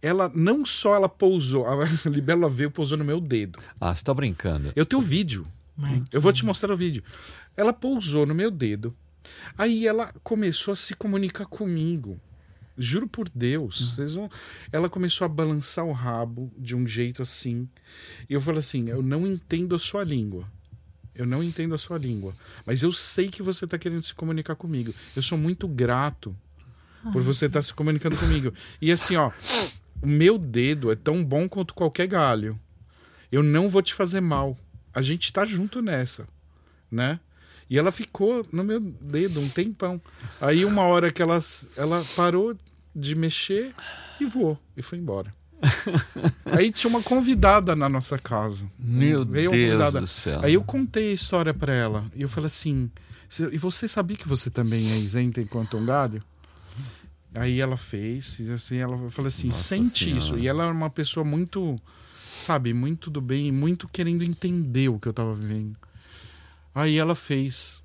Speaker 3: Ela não só ela pousou, a libélula veio e pousou no meu dedo.
Speaker 2: Ah, você tá brincando.
Speaker 3: Eu tenho vídeo. Eu vou te mostrar o vídeo. Ela pousou no meu dedo. Aí ela começou a se comunicar comigo. Juro por Deus. Vocês vão... Ela começou a balançar o rabo de um jeito assim. E eu falei assim: Eu não entendo a sua língua. Eu não entendo a sua língua. Mas eu sei que você está querendo se comunicar comigo. Eu sou muito grato por você estar se comunicando comigo. E assim, ó. O meu dedo é tão bom quanto qualquer galho. Eu não vou te fazer mal. A gente tá junto nessa, né? E ela ficou no meu dedo um tempão. Aí uma hora que ela, ela parou de mexer e voou e foi embora. Aí tinha uma convidada na nossa casa.
Speaker 2: Meu
Speaker 3: Veio
Speaker 2: Deus
Speaker 3: convidada.
Speaker 2: do céu.
Speaker 3: Aí eu contei a história pra ela. E eu falei assim: "Cê- E você sabia que você também é isenta enquanto um galho? Aí ela fez, e assim, ela falou assim:
Speaker 2: Nossa
Speaker 3: sente
Speaker 2: Senhora.
Speaker 3: isso. E ela era uma pessoa muito, sabe, muito do bem, muito querendo entender o que eu tava vivendo. Aí ela fez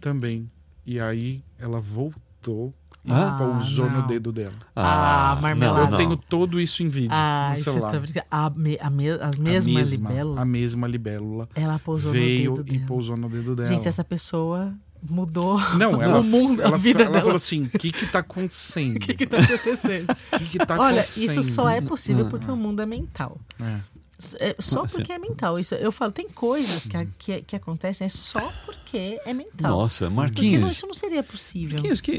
Speaker 3: também. E aí ela voltou e
Speaker 2: Ah,
Speaker 3: pousou no
Speaker 1: não.
Speaker 3: dedo dela.
Speaker 1: Ah, marmelada.
Speaker 3: Eu tenho todo isso em vídeo
Speaker 1: Ah,
Speaker 3: no celular.
Speaker 1: tá brincando. A, me- a, me- a mesma,
Speaker 3: a mesma
Speaker 1: libélula,
Speaker 3: A mesma libélula
Speaker 1: ela pousou
Speaker 3: veio
Speaker 1: no dedo
Speaker 3: e
Speaker 1: dela.
Speaker 3: pousou no dedo dela.
Speaker 1: Gente, essa pessoa mudou
Speaker 3: Não, ela,
Speaker 1: o mundo,
Speaker 3: ela,
Speaker 1: a vida
Speaker 3: ela
Speaker 1: dela.
Speaker 3: falou assim: o que que tá acontecendo?
Speaker 1: O que que tá acontecendo?
Speaker 3: O que que tá
Speaker 1: Olha,
Speaker 3: acontecendo?
Speaker 1: isso só é possível porque o mundo é mental.
Speaker 3: É.
Speaker 1: É só
Speaker 2: Assim.
Speaker 1: porque é mental. Isso, eu falo, tem coisas que, a- que, que acontecem é só porque é mental.
Speaker 2: Nossa,
Speaker 1: Porque não,
Speaker 2: Marquinhos.
Speaker 1: isso não seria possível.
Speaker 2: Marquinhos, que,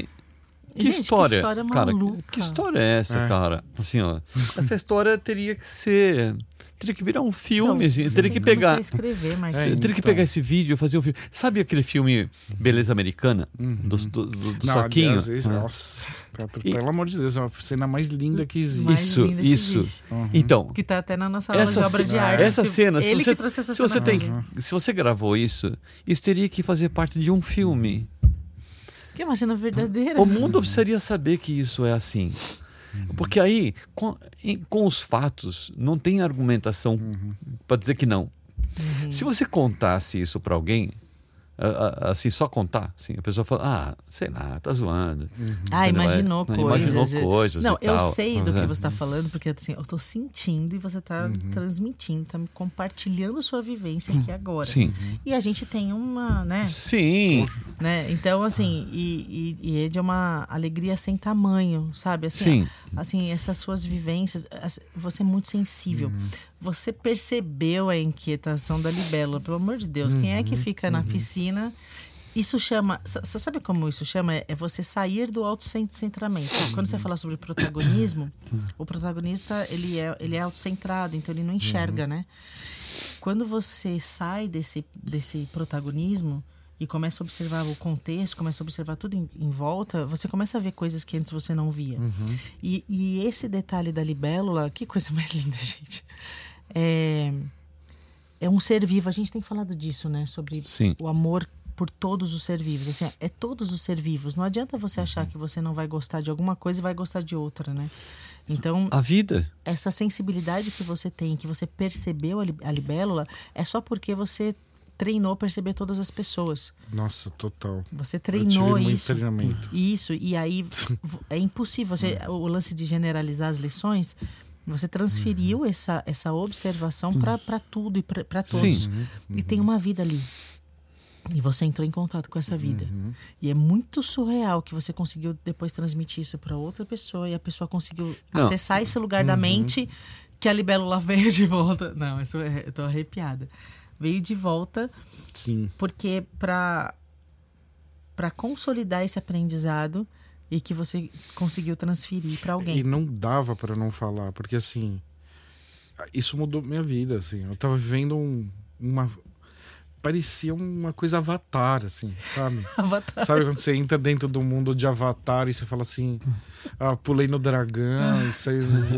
Speaker 2: que
Speaker 1: Gente, que
Speaker 2: história,
Speaker 1: história
Speaker 2: cara? Que, que história é essa,
Speaker 3: É.
Speaker 2: cara? Assim, ó, essa história teria que ser, teria que virar um filme,
Speaker 1: Não,
Speaker 2: assim,
Speaker 1: você
Speaker 2: teria
Speaker 1: tem
Speaker 2: que pegar,
Speaker 1: escrever, mas
Speaker 3: É,
Speaker 2: teria que
Speaker 3: então.
Speaker 2: pegar esse vídeo, fazer um filme. Sabe aquele filme Beleza Americana do, do, do- do
Speaker 3: Não,
Speaker 2: saquinho?
Speaker 3: aliás, esse-
Speaker 2: Ah.
Speaker 3: nossa,
Speaker 2: E-
Speaker 3: pelo amor de Deus, é a cena mais linda que existe.
Speaker 2: Isso,
Speaker 1: que
Speaker 2: isso.
Speaker 1: existe.
Speaker 3: Uhum.
Speaker 2: Então,
Speaker 1: que tá até na nossa aula
Speaker 2: essa,
Speaker 1: de obra de arte.
Speaker 2: essa
Speaker 1: que
Speaker 2: cena, se
Speaker 1: ele
Speaker 2: você,
Speaker 1: que trouxe essa
Speaker 2: se você
Speaker 1: cena
Speaker 2: tem,
Speaker 1: pra gente.
Speaker 2: se você gravou isso, isso teria que fazer parte de um filme.
Speaker 1: Que é uma cena verdadeira.
Speaker 2: O mundo precisaria saber que isso é assim. Porque aí, com, em- com os fatos, não tem argumentação para dizer que não.
Speaker 1: Uhum.
Speaker 2: Se você contasse isso para alguém, assim, só contar, assim, a pessoa fala, ah, sei lá, tá zoando.
Speaker 1: Ah,
Speaker 2: Entendeu?
Speaker 1: imaginou
Speaker 2: É,
Speaker 1: coisas.
Speaker 2: Imaginou coisas
Speaker 1: Não,
Speaker 2: e
Speaker 1: eu
Speaker 2: tal.
Speaker 1: sei do que
Speaker 2: É.
Speaker 1: você está falando, porque assim, eu tô sentindo e você tá transmitindo, tá me compartilhando sua vivência aqui agora.
Speaker 2: Sim,
Speaker 1: E a gente tem uma, né?
Speaker 2: sim,
Speaker 1: né? Então, assim, e, e, e é de uma alegria sem tamanho, sabe? Assim,
Speaker 2: sim.
Speaker 1: assim essas suas vivências, as- você é muito sensível. Você percebeu a inquietação da libélula, pelo amor de Deus. Quem é que fica na piscina? Isso chama. Você sabe como isso chama? É você sair do autocentramento. Quando você fala sobre protagonismo, o protagonista ele é, ele é autocentrado, então ele não enxerga, né? Quando você sai desse, desse protagonismo e começa a observar o contexto, começa a observar tudo em, em volta, você começa a ver coisas que antes você não via. E, e esse detalhe da libélula, que coisa mais linda, gente. É, é um ser vivo. A gente tem falado disso, né? Sobre
Speaker 2: Sim.
Speaker 1: o amor por todos os ser vivos. Assim, é todos os ser vivos. Não adianta você achar que você não vai gostar de alguma coisa e vai gostar de outra, né? Então,
Speaker 2: A vida.
Speaker 1: essa sensibilidade que você tem, que você percebeu a, li- a libélula, é só porque você treinou perceber todas as pessoas.
Speaker 3: Nossa, total.
Speaker 1: Você
Speaker 3: Eu
Speaker 1: treinou
Speaker 3: muito
Speaker 1: isso.
Speaker 3: treinamento.
Speaker 1: Isso, e aí é impossível. Você, o lance de generalizar as lições, você transferiu essa, essa observação para tudo e para todos.
Speaker 2: Sim.
Speaker 1: E tem uma vida ali. E você entrou em contato com essa vida. E é muito surreal que você conseguiu depois transmitir isso para outra pessoa e a pessoa conseguiu
Speaker 2: Não.
Speaker 1: acessar esse lugar da mente que a libélula veio de volta. Não, isso é, eu tô arrepiada. Veio de volta
Speaker 3: Sim.
Speaker 1: porque para para consolidar esse aprendizado e que você conseguiu transferir para
Speaker 3: E
Speaker 1: alguém.
Speaker 3: não dava pra não falar, porque assim, isso mudou minha vida, assim. Eu tava vivendo um- uma parecia uma coisa avatar, assim, sabe?
Speaker 1: Avatar.
Speaker 3: Sabe quando você entra dentro do mundo de avatar e você fala assim, ah, pulei no dragão e saí voando.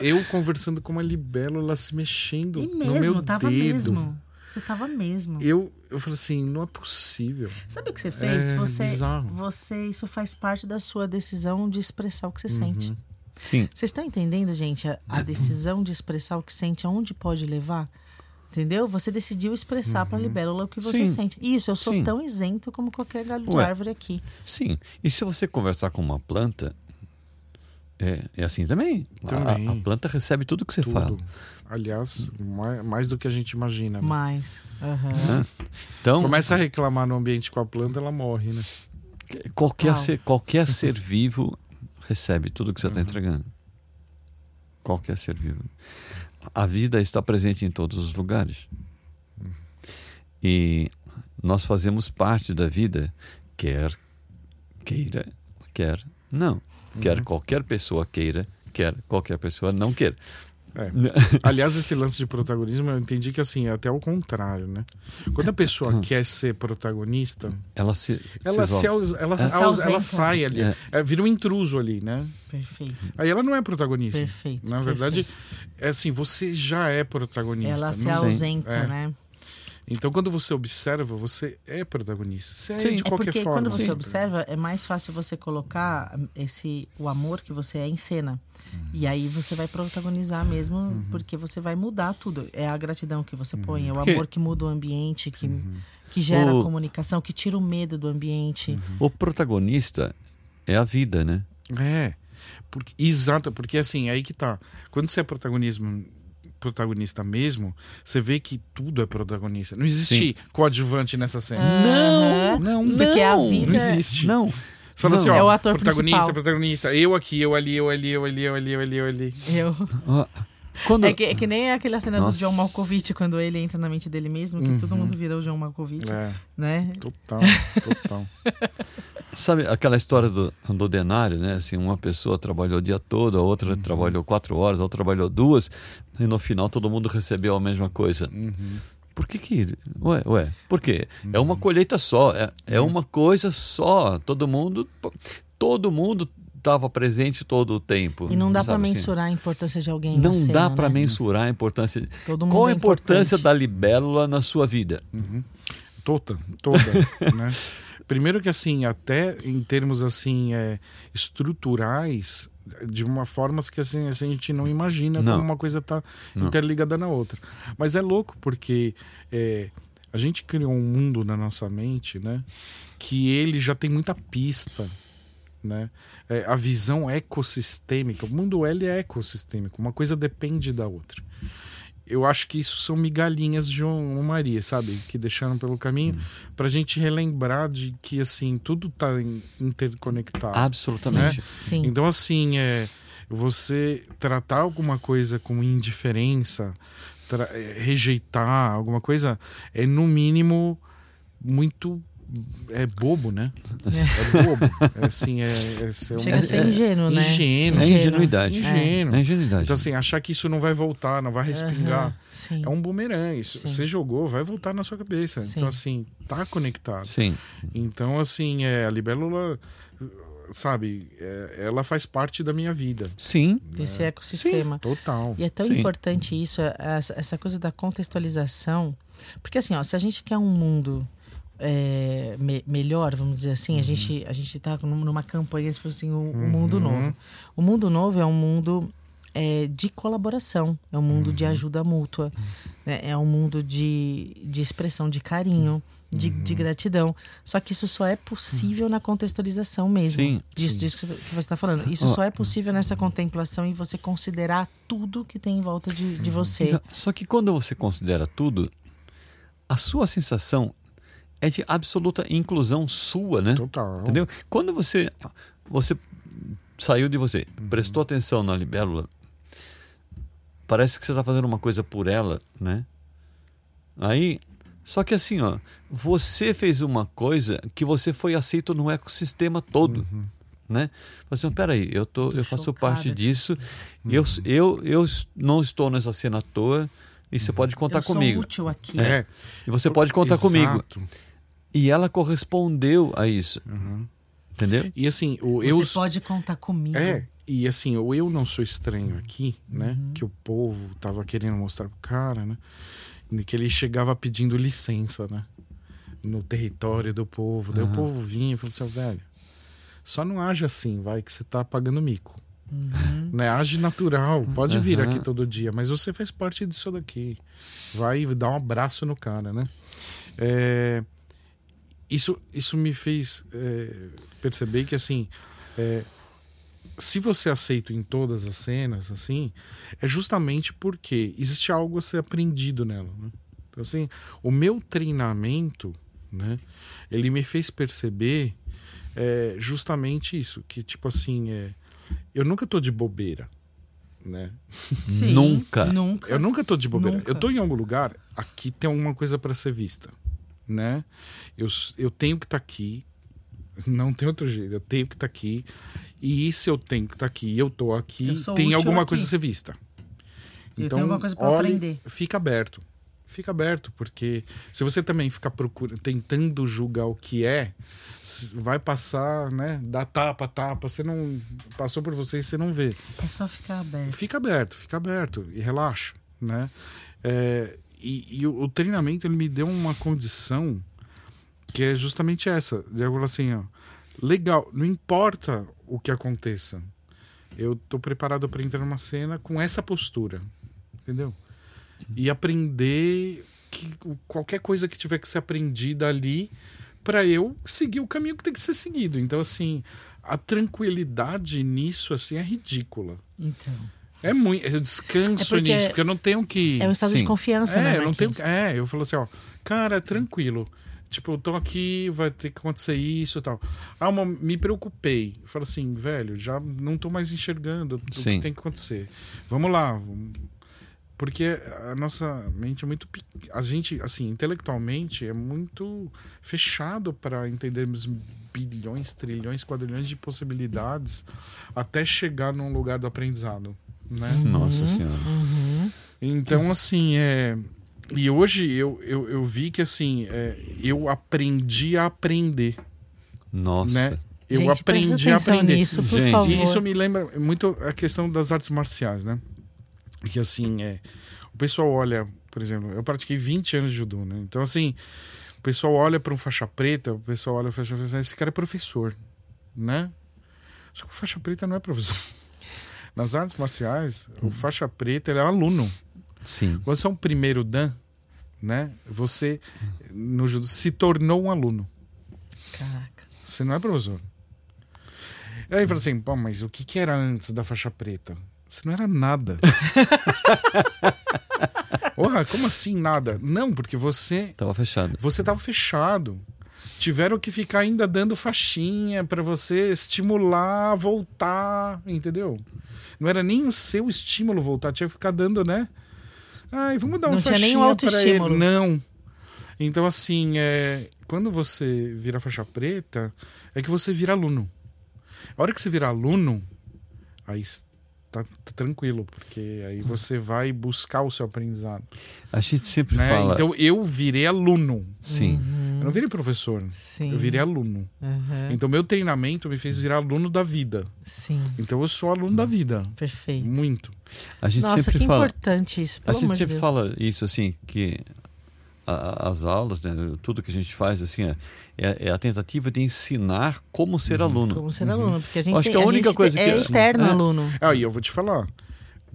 Speaker 3: Eu conversando com uma libélula, ela se mexendo
Speaker 1: E
Speaker 3: no meu
Speaker 1: mesmo, tava
Speaker 3: dedo.
Speaker 1: mesmo. Você tava mesmo.
Speaker 3: Eu, eu falei assim, não é possível.
Speaker 1: Sabe o que você fez?
Speaker 3: É
Speaker 1: você,
Speaker 3: bizarro.
Speaker 1: você, isso faz parte da sua decisão de expressar o que você
Speaker 3: Uhum.
Speaker 1: sente.
Speaker 2: Sim.
Speaker 1: Vocês estão entendendo, gente? A, a decisão de expressar o que sente, aonde pode levar? Entendeu? Você decidiu expressar para a libélula o que você
Speaker 2: Sim.
Speaker 1: sente. Isso, eu sou
Speaker 2: Sim.
Speaker 1: tão isento como qualquer galho de
Speaker 2: Ué.
Speaker 1: árvore aqui.
Speaker 2: Sim. E se você conversar com uma planta, é, é assim também. A-
Speaker 3: Também.
Speaker 2: A, a planta recebe tudo que você fala.
Speaker 3: Aliás, mais, mais do que a gente imagina. né?
Speaker 1: Mas. aham.
Speaker 2: Então,
Speaker 3: Começa a reclamar no ambiente com a planta, ela morre, né?
Speaker 2: qualquer ser, qualquer ser vivo recebe tudo que você está entregando. Qualquer ser vivo. A vida está presente em todos os lugares. E nós fazemos parte da vida, quer queira, quer não. Quer qualquer pessoa queira, quer qualquer pessoa não queira.
Speaker 3: É. Aliás, esse lance de protagonismo, eu entendi que assim, é até o contrário, né? Quando a pessoa quer ser protagonista,
Speaker 2: Ela se,
Speaker 3: ela,
Speaker 2: se
Speaker 3: se, aus- ela,
Speaker 2: É.
Speaker 3: Aus- ela sai ali.
Speaker 2: É.
Speaker 3: É, vira um intruso ali, né?
Speaker 1: Perfeito.
Speaker 3: Aí ela não é protagonista.
Speaker 1: Perfeito.
Speaker 3: Na verdade, é assim, você já é protagonista.
Speaker 1: Ela se
Speaker 3: não-
Speaker 1: ausenta,
Speaker 3: É.
Speaker 1: né?
Speaker 3: Então, quando você observa, você é protagonista. Você é
Speaker 2: Sim.
Speaker 3: de
Speaker 1: É
Speaker 3: qualquer
Speaker 1: porque
Speaker 3: forma.
Speaker 1: quando você
Speaker 3: Sim.
Speaker 1: observa, é mais fácil você colocar esse o amor que você é em cena. E aí você vai protagonizar mesmo,
Speaker 3: Uhum.
Speaker 1: porque você vai mudar tudo. É a gratidão que você põe, é o amor que muda o ambiente, que,
Speaker 3: Uhum.
Speaker 1: que gera
Speaker 2: O-
Speaker 1: a comunicação, que tira o medo do ambiente.
Speaker 2: O protagonista é a vida, né?
Speaker 3: É. Porque, exato, porque assim, aí que tá. Quando você é protagonismo, protagonista mesmo, você vê que tudo é protagonista. Não existe coadjuvante nessa cena.
Speaker 1: Aham.
Speaker 3: Não,
Speaker 1: Porque a
Speaker 2: não,
Speaker 1: vida-
Speaker 3: não existe.
Speaker 2: Não.
Speaker 3: Você fala
Speaker 2: Não.
Speaker 3: assim, ó,
Speaker 1: É o ator
Speaker 3: protagonista,
Speaker 1: principal.
Speaker 3: protagonista. Eu aqui, eu ali, eu ali, eu ali, eu ali, eu ali, eu ali.
Speaker 1: Eu...
Speaker 2: Quando...
Speaker 1: É, que, é que nem aquela cena
Speaker 2: Nossa.
Speaker 1: do John Malkovich, quando ele entra na mente dele mesmo, que todo mundo vira o John Malkovich,
Speaker 3: Uhum. É,
Speaker 1: né?
Speaker 3: total, total.
Speaker 2: Sabe aquela história do, do denário, né? Assim, uma pessoa trabalhou o dia todo, a outra
Speaker 3: Uhum.
Speaker 2: trabalhou quatro horas, a outra trabalhou duas, e no final todo mundo recebeu a mesma coisa.
Speaker 3: Uhum.
Speaker 2: Por que que... Ué, ué, por quê? É uma colheita só, é, é uma coisa só. Todo mundo... Todo mundo estava presente todo o tempo.
Speaker 1: E não dá pra
Speaker 2: sabe assim?
Speaker 1: mensurar a importância de alguém na
Speaker 2: Não
Speaker 1: cena,
Speaker 2: dá para
Speaker 1: né?
Speaker 2: mensurar a importância...
Speaker 1: Todo mundo
Speaker 2: Qual a
Speaker 1: é
Speaker 2: importância
Speaker 1: importante.
Speaker 2: da libélula na sua vida?
Speaker 3: Toda, toda, né? Primeiro que assim, até em termos assim, é, estruturais, de uma forma que assim, a gente não imagina
Speaker 2: Não.
Speaker 3: como uma coisa está interligada na outra. Mas é louco porque é, a gente criou um mundo na nossa mente, né? Que ele já tem muita pista, né? É, a visão ecossistêmica, o mundo ele é ecossistêmico, uma coisa depende da outra. Eu acho que isso são migalhinhas de João Maria, sabe? Que deixaram pelo caminho pra gente relembrar de que, assim, tudo tá in- interconectado.
Speaker 2: Absolutamente.
Speaker 1: Sim.
Speaker 3: Então, assim, é, você tratar alguma coisa com indiferença, é, rejeitar alguma coisa, é no mínimo muito é bobo, né? É bobo. É assim, é, é, ser um-
Speaker 1: Chega a ser ingênuo, né?
Speaker 3: ingênuo.
Speaker 2: É ingenuidade.
Speaker 3: Ingênuo.
Speaker 2: É ingenuidade.
Speaker 3: Então, assim, achar que isso não vai voltar, não vai respingar.
Speaker 1: Sim.
Speaker 3: É um bumerangue. Isso-
Speaker 1: Sim.
Speaker 3: Você jogou, vai voltar na sua cabeça.
Speaker 1: Sim.
Speaker 3: Então, assim, tá conectado.
Speaker 2: Sim.
Speaker 3: Então, assim, é, a libélula sabe, é, ela faz parte da minha vida.
Speaker 2: Sim.
Speaker 1: Desse ecossistema.
Speaker 3: Total.
Speaker 1: E é tão
Speaker 2: Sim.
Speaker 1: importante isso, essa, essa coisa da contextualização. Porque assim, ó, se a gente quer um mundo é, me- melhor, vamos dizer assim, a gente a gente tá num- numa campanha, se fosse assim, o, o mundo novo. O mundo novo é um mundo é, de colaboração, é um mundo de ajuda mútua, né? é um mundo de, de expressão de carinho, de, de gratidão. Só que isso só é possível na contextualização mesmo.
Speaker 2: Sim,
Speaker 1: disso, disso que você está falando. Isso só é possível nessa contemplação e você considerar tudo que tem em volta de, de você.
Speaker 2: Só que quando você considera tudo, a sua sensação é de absoluta inclusão sua, né?
Speaker 3: Total.
Speaker 2: Entendeu? Quando você você saiu de você, prestou atenção na libélula, parece que você está fazendo uma coisa por ela, né? Aí, só que assim, ó, você fez uma coisa que você foi aceito no ecossistema todo, né? Você, assim, peraí, eu tô,
Speaker 1: Tô
Speaker 2: eu faço
Speaker 1: chocada
Speaker 2: parte disso, eu, eu, eu não estou nessa cena à toa e você pode contar
Speaker 1: eu sou
Speaker 2: comigo.
Speaker 1: útil aqui.
Speaker 3: É.
Speaker 2: E você pode contar comigo. E ela correspondeu a isso. Entendeu?
Speaker 3: E assim, o
Speaker 1: Você
Speaker 3: eu.
Speaker 1: pode contar comigo.
Speaker 3: É, e assim, o eu não sou estranho aqui, né?
Speaker 1: Uhum.
Speaker 3: Que o povo tava querendo mostrar pro cara, né? Que ele chegava pedindo licença, né? No território do povo. Daí o povo vinha e falou assim, "Ó, velho, só não age assim, vai, que você tá pagando mico.
Speaker 1: Uhum.
Speaker 3: Né? Age natural, pode vir aqui todo dia, mas você faz parte disso daqui. Vai dar um abraço no cara, né? É, isso, isso me fez é, perceber que, assim, é, se você é aceito em todas as cenas, assim, é justamente porque existe algo a ser aprendido nela. Né? Então, assim, o meu treinamento, né, ele me fez perceber é, justamente isso, que, tipo assim, é, eu nunca tô de bobeira, né?
Speaker 1: Sim,
Speaker 2: Nunca.
Speaker 1: Nunca.
Speaker 3: Eu nunca tô de bobeira.
Speaker 1: Nunca.
Speaker 3: Eu tô em algum lugar, aqui tem alguma coisa para ser vista, né? Eu, eu tenho que estar aqui, não tem outro jeito, eu tenho que estar aqui. E se eu tenho que estar aqui e eu tô aqui,
Speaker 1: Eu
Speaker 3: tem alguma
Speaker 1: aqui.
Speaker 3: coisa a ser vista.
Speaker 1: Eu
Speaker 3: Então,
Speaker 1: tenho alguma coisa pra
Speaker 3: olhe,
Speaker 1: aprender.
Speaker 3: Fica aberto. Fica aberto, porque se você também ficar procurando, tentando julgar o que é, vai passar, né? Dá tapa, tapa, você não. Passou por você e você não vê.
Speaker 1: É só ficar aberto.
Speaker 3: Fica aberto, fica aberto e relaxa, né? É, e e o, o treinamento ele me deu uma condição que é justamente essa, de falar assim, ó, legal, não importa o que aconteça, eu tô preparado para entrar numa cena com essa postura, entendeu? E aprender que qualquer coisa que tiver que ser aprendida ali para eu seguir o caminho que tem que ser seguido. Então assim, a tranquilidade nisso assim é ridícula.
Speaker 1: Então.
Speaker 3: É muito. Eu descanso
Speaker 1: É porque
Speaker 3: nisso, porque eu não tenho que.
Speaker 1: É um estado de
Speaker 2: Sim.
Speaker 1: confiança,
Speaker 3: É,
Speaker 1: né?
Speaker 3: eu não tenho. É, eu falo assim, ó, cara, tranquilo. Tipo, eu tô aqui, vai ter que acontecer isso e tal. Ah, uma- me preocupei. Eu falo assim, velho, já não tô mais enxergando o que tem que acontecer. Vamos lá. Porque a nossa mente é muito. A gente, assim, intelectualmente, é muito fechado para entendermos bilhões, trilhões, quadrilhões de possibilidades até chegar num lugar do aprendizado, né?
Speaker 2: Nossa Senhora.
Speaker 1: Uhum.
Speaker 3: Então, assim, é. E hoje eu, eu, eu vi que, assim, é, eu aprendi a aprender,
Speaker 2: Nossa.
Speaker 3: né? Eu
Speaker 1: Gente,
Speaker 3: aprendi a aprender.
Speaker 1: Nisso, por
Speaker 2: Gente.
Speaker 1: favor.
Speaker 3: E isso me lembra muito a questão das artes marciais, né? Que, assim, é. O pessoal olha, por exemplo, eu pratiquei 20 anos de judô, né? Então, assim, o pessoal olha para um faixa preta, o pessoal olha para faixa preta, esse cara é professor, né? Só que o faixa preta não é professor. Nas artes marciais, o faixa preta ele é um aluno.
Speaker 2: Sim.
Speaker 3: Quando você é um primeiro dan, né? Você no judô se tornou um aluno.
Speaker 1: Caraca.
Speaker 3: Você não é professor. E aí fala assim, pô, mas o que, que era antes da faixa preta? Você não era nada. Porra, como assim nada? Não, porque você
Speaker 2: Tava fechado.
Speaker 3: você tava fechado. Tiveram que ficar ainda dando faixinha pra você estimular, voltar, entendeu? Não era nem o seu estímulo voltar, tinha que ficar dando, né? Ai, vamos dar uma
Speaker 1: Não tinha nem
Speaker 3: faixinha
Speaker 1: um
Speaker 3: pra ele. Não. Então, assim, é, quando você vira faixa preta, é que você vira aluno. A hora que você vira aluno, aí tá, tá tranquilo, porque aí você vai buscar o seu aprendizado.
Speaker 2: A gente sempre
Speaker 3: Né?
Speaker 2: fala.
Speaker 3: Então eu virei aluno.
Speaker 2: Sim.
Speaker 1: Uhum.
Speaker 3: Eu não virei professor.
Speaker 1: Sim.
Speaker 3: Eu virei aluno.
Speaker 1: Aham.
Speaker 3: Então, meu treinamento me fez virar aluno da vida.
Speaker 1: Sim,
Speaker 3: Então, eu sou aluno da vida.
Speaker 1: perfeito.
Speaker 3: Muito.
Speaker 2: A gente
Speaker 1: Nossa,
Speaker 2: sempre
Speaker 1: que
Speaker 2: fala.
Speaker 1: importante isso,
Speaker 2: A gente sempre
Speaker 1: Deus.
Speaker 2: fala isso assim, que a- a- as aulas, né, tudo que a gente faz assim, é, é- é a tentativa de ensinar como ser aluno.
Speaker 1: Como ser aluno, porque a gente
Speaker 2: acho
Speaker 1: tem,
Speaker 2: que a única
Speaker 1: gente
Speaker 2: coisa
Speaker 1: é
Speaker 2: que-
Speaker 1: eterno
Speaker 2: É.
Speaker 1: aluno.
Speaker 3: Ah, e eu vou te falar.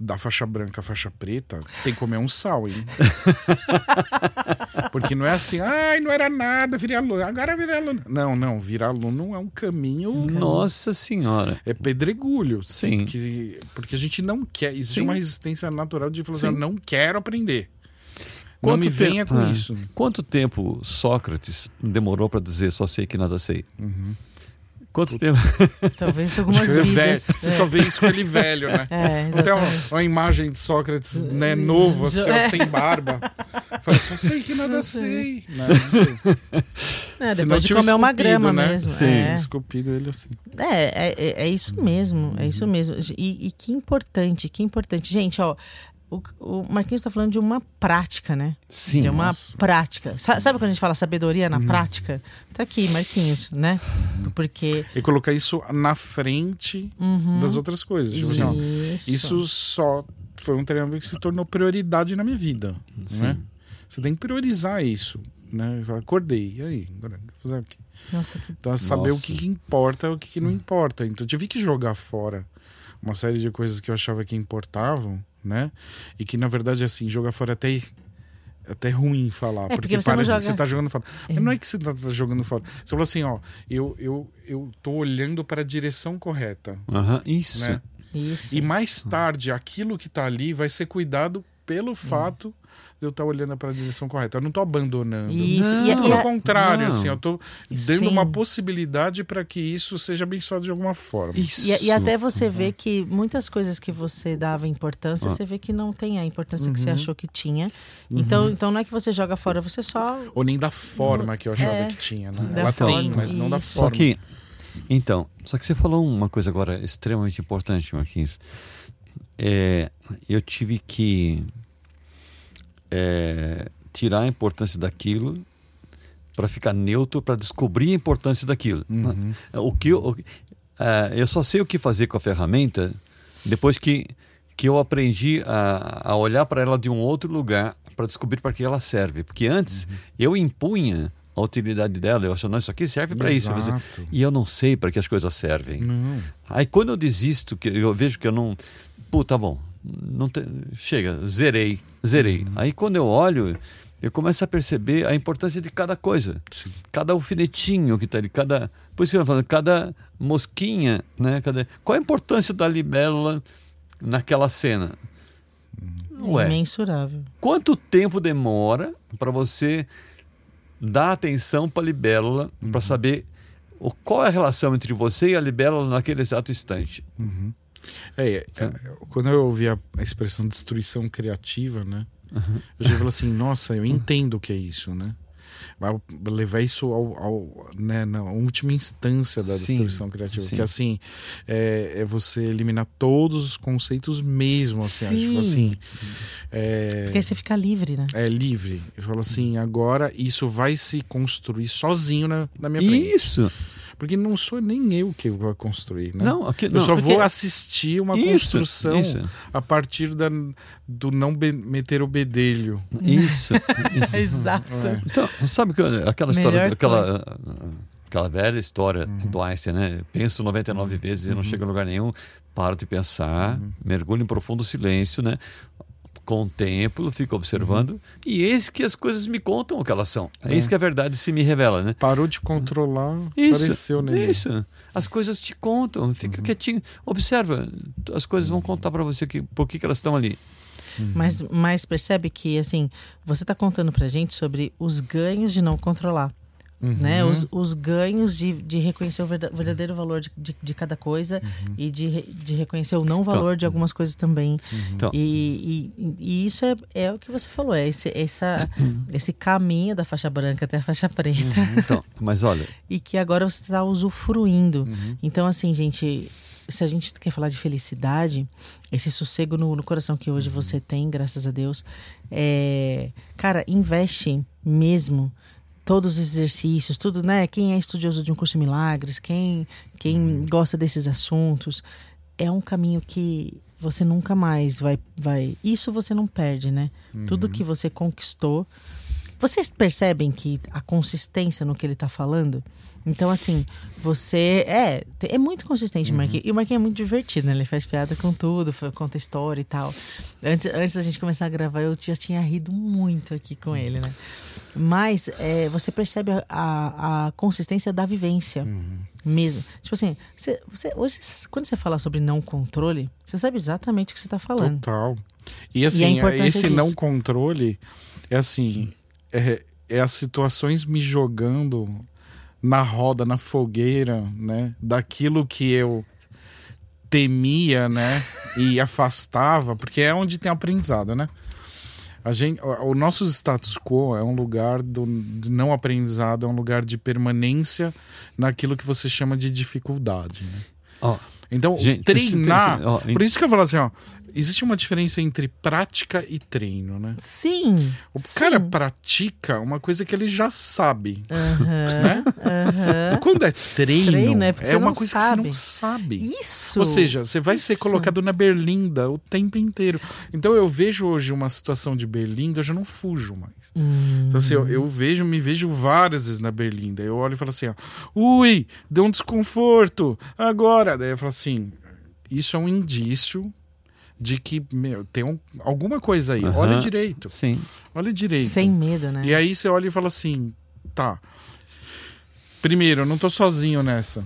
Speaker 3: Da faixa branca à faixa preta, tem que comer um sal, hein? Porque não é assim, ai, não era nada, virei aluno, agora virei aluno. Não, não, virar aluno é um caminho.
Speaker 2: Nossa senhora.
Speaker 3: É pedregulho.
Speaker 2: Sim.
Speaker 3: Que, porque a gente não quer. Existe
Speaker 2: Sim.
Speaker 3: uma resistência natural de falar assim, não quero aprender.
Speaker 2: Quanto
Speaker 3: não me
Speaker 2: tempo-
Speaker 3: venha com
Speaker 2: Ah.
Speaker 3: isso.
Speaker 2: Quanto tempo Sócrates demorou para dizer só sei que nada sei? Quanto tempo?
Speaker 1: Talvez algumas
Speaker 3: Você, é só vê isso com ele velho, né?
Speaker 1: É,
Speaker 3: tem uma, imagem de Sócrates, né, novo, assim,
Speaker 1: É.
Speaker 3: sem barba. Fala, só sei que nada
Speaker 1: Não
Speaker 3: sei.
Speaker 1: sei.
Speaker 3: Não, não sei.
Speaker 1: É,
Speaker 3: Se não
Speaker 1: depois de comer uma grama
Speaker 3: né?
Speaker 1: mesmo.
Speaker 2: Sim.
Speaker 1: É.
Speaker 3: Esculpido ele assim.
Speaker 1: É, é, é- é isso mesmo, é isso mesmo. E, e que importante, que importante. Gente, ó, o, o Marquinhos está falando de uma prática, né?
Speaker 2: Sim.
Speaker 1: de uma
Speaker 3: nossa.
Speaker 1: prática. Sa- Sabe quando a gente fala sabedoria na prática? Tá aqui, Marquinhos, né? Porque.
Speaker 3: E colocar isso na frente
Speaker 1: Uhum,
Speaker 3: das outras coisas. Tipo assim, ó,
Speaker 1: isso.
Speaker 3: isso só foi um treinamento que se tornou prioridade na minha vida. Né? Você tem que priorizar isso. Né? Eu Acordei, e aí? Agora, vou fazer o quê?
Speaker 1: Nossa, que.
Speaker 3: Então, é saber o
Speaker 2: Nossa.
Speaker 3: que, que importa e o que, que não importa. Então, eu tive que jogar fora uma série de coisas que eu achava que importavam, né? E que, na verdade, assim, jogar fora até, é até ruim falar.
Speaker 1: É,
Speaker 3: porque
Speaker 1: porque
Speaker 3: parece que
Speaker 1: joga-
Speaker 3: você tá jogando fora. Mas não é que você tá, tá jogando fora. Você falou assim, ó, eu, eu, eu tô olhando para a direção correta,
Speaker 2: Aham, isso.
Speaker 3: né?
Speaker 1: Isso.
Speaker 3: E mais tarde, aquilo que tá ali vai ser cuidado pelo fato de eu estar olhando para a direção correta. Eu não tô abandonando.
Speaker 1: Isso.
Speaker 2: Não.
Speaker 1: E,
Speaker 3: Pelo
Speaker 1: e a-
Speaker 3: contrário,
Speaker 2: Não.
Speaker 3: assim, eu tô dando
Speaker 1: Sim.
Speaker 3: uma possibilidade para que isso seja abençoado de alguma forma.
Speaker 2: Isso.
Speaker 1: E, e até você vê que muitas coisas que você dava importância,
Speaker 2: Ah.
Speaker 1: você vê que não tem a importância que você
Speaker 3: Uhum.
Speaker 1: achou que tinha. Então, então não é que você joga fora, você só.
Speaker 3: Ou nem da forma que eu achava
Speaker 1: É,
Speaker 3: que tinha, né?
Speaker 1: da
Speaker 3: Ela tem,
Speaker 1: forma,
Speaker 3: mas não da
Speaker 1: isso.
Speaker 2: Só
Speaker 3: forma.
Speaker 2: que, então, só que você falou uma coisa agora extremamente importante, Marquinhos. É, eu tive que é, tirar a importância daquilo para ficar neutro, para descobrir a importância daquilo.
Speaker 3: Uhum.
Speaker 2: O que eu, o- é, eu só sei o que fazer com a ferramenta depois que, que eu aprendi a, a olhar para ela de um outro lugar para descobrir para que ela serve. Porque antes
Speaker 3: Uhum.
Speaker 2: eu impunha a utilidade dela, eu achava, não, isso aqui serve para isso. E eu não sei para que as coisas servem.
Speaker 3: Não.
Speaker 2: Aí quando eu desisto, que eu vejo que eu não. Pô, tá bom. Não te- Chega, zerei, zerei.
Speaker 3: Uhum.
Speaker 2: Aí quando eu olho, eu começo a perceber a importância de cada coisa.
Speaker 3: Sim.
Speaker 2: Cada alfinetinho que tá ali, cada. Por isso que eu falando, cada mosquinha, né? Cada... Qual a importância da libélula naquela cena? Ué,
Speaker 1: Imensurável.
Speaker 2: quanto tempo demora para você dar atenção para a libélula, para saber o, qual é a relação entre você e a libélula naquele exato instante?
Speaker 3: Uhum. É, é, é, quando eu ouvi a, expressão destruição criativa, né? Eu já falei assim, nossa, eu entendo o que é isso, né? Vai levar isso ao, ao, né, na última instância da
Speaker 2: Sim,
Speaker 3: destruição criativa.
Speaker 2: sim.
Speaker 3: Que assim, é, é você eliminar todos os conceitos mesmo, assim, tipo
Speaker 2: Sim.
Speaker 3: assim. É,
Speaker 1: Porque aí você fica livre, né?
Speaker 3: é livre. Eu falo assim, agora isso vai se construir sozinho na, na minha frente.
Speaker 2: Isso!
Speaker 3: Porque não sou nem eu que vou construir, né?
Speaker 2: Não, aqui,
Speaker 3: Eu
Speaker 2: não.
Speaker 3: só
Speaker 1: porque-
Speaker 3: vou assistir uma
Speaker 2: Isso,
Speaker 3: construção
Speaker 2: Isso,
Speaker 3: a partir da, do não be- meter o bedelho.
Speaker 2: isso. isso.
Speaker 1: Exato.
Speaker 3: É.
Speaker 2: Então, sabe que aquela história,
Speaker 1: Melhor
Speaker 2: aquela, aquela velha história do Einstein, né? Penso 99 vezes e não chego a lugar nenhum, paro de pensar, mergulho em profundo silêncio, né? Contemplo, fico observando e eis que as coisas me contam o que elas são. É isso que a verdade se me revela, né?
Speaker 3: Parou de controlar,
Speaker 2: Isso,
Speaker 3: apareceu nele.
Speaker 2: isso. As coisas te contam, fica quietinho, observa, as coisas vão contar para você que, por que, que elas estão ali.
Speaker 1: Mas, mas percebe que, assim, você está contando pra gente sobre os ganhos de não controlar.
Speaker 3: Uhum.
Speaker 1: Né? Os, os ganhos de, de reconhecer o verda- verdadeiro valor de, de, de cada coisa
Speaker 3: Uhum.
Speaker 1: e de, de reconhecer o não valor de algumas coisas também.
Speaker 2: Então,
Speaker 1: E, e, e isso é, é o que você falou, é esse, essa, esse caminho da faixa branca até a faixa preta
Speaker 2: então, mas olha,
Speaker 1: e que agora você está usufruindo.
Speaker 3: Uhum.
Speaker 1: Então, assim, gente, se a gente quer falar de felicidade, esse sossego no, no coração que hoje você tem, graças a Deus, é, cara, investe mesmo todos os exercícios, tudo, né? Quem é estudioso de um curso de milagres, quem, quem gosta desses assuntos, é um caminho que você nunca mais vai, vai. Isso você não perde, né? Tudo que você conquistou. Vocês percebem que a consistência no que ele tá falando? Então, assim, você é, é muito consistente, o Marquinhos. E o Marquinhos é muito divertido, né? Ele faz piada com tudo, conta história e tal. Antes, antes da gente começar a gravar, eu já tinha rido muito aqui com ele, né? Mas é, você percebe a, a, consistência da vivência mesmo. Tipo assim, você, você, hoje, quando você fala sobre não controle, você sabe exatamente o que você tá falando.
Speaker 3: Total. E assim,
Speaker 1: importância
Speaker 3: esse
Speaker 1: disso.
Speaker 3: não controle é assim, é, é as situações me jogando na roda, na fogueira, né? Daquilo que eu temia, né? E afastava, porque é onde tem aprendizado, né? A gente, o, nosso status quo é um lugar do, de não aprendizado, é um lugar de permanência naquilo que você chama de dificuldade, né?
Speaker 2: Ó,
Speaker 3: Então,
Speaker 2: Gente,
Speaker 3: treinar.
Speaker 2: vocês- ó,
Speaker 3: por isso que eu falo assim, ó. Existe uma diferença entre prática e treino, né?
Speaker 1: Sim.
Speaker 3: O
Speaker 1: sim.
Speaker 3: cara pratica uma coisa que ele já sabe, né? quando é treino,
Speaker 1: Treino é você
Speaker 3: uma coisa
Speaker 1: sabe.
Speaker 3: que você não sabe.
Speaker 1: Isso.
Speaker 3: Ou seja, você vai ser
Speaker 1: Isso.
Speaker 3: colocado na berlinda o tempo inteiro. Então eu vejo hoje uma situação de berlinda, eu já não fujo mais.
Speaker 1: Hum,
Speaker 3: Então assim, eu, eu vejo, me vejo várias vezes na berlinda. Eu olho e falo assim, ó, ui, deu um desconforto, agora. Daí eu falo assim, isso é um indício de que, meu, tem um- alguma coisa aí.
Speaker 2: Aham.
Speaker 3: Olha direito,
Speaker 2: sim.
Speaker 3: olha direito.
Speaker 1: sem medo, né?
Speaker 3: E aí você olha e fala assim, tá. Primeiro, eu não tô sozinho nessa.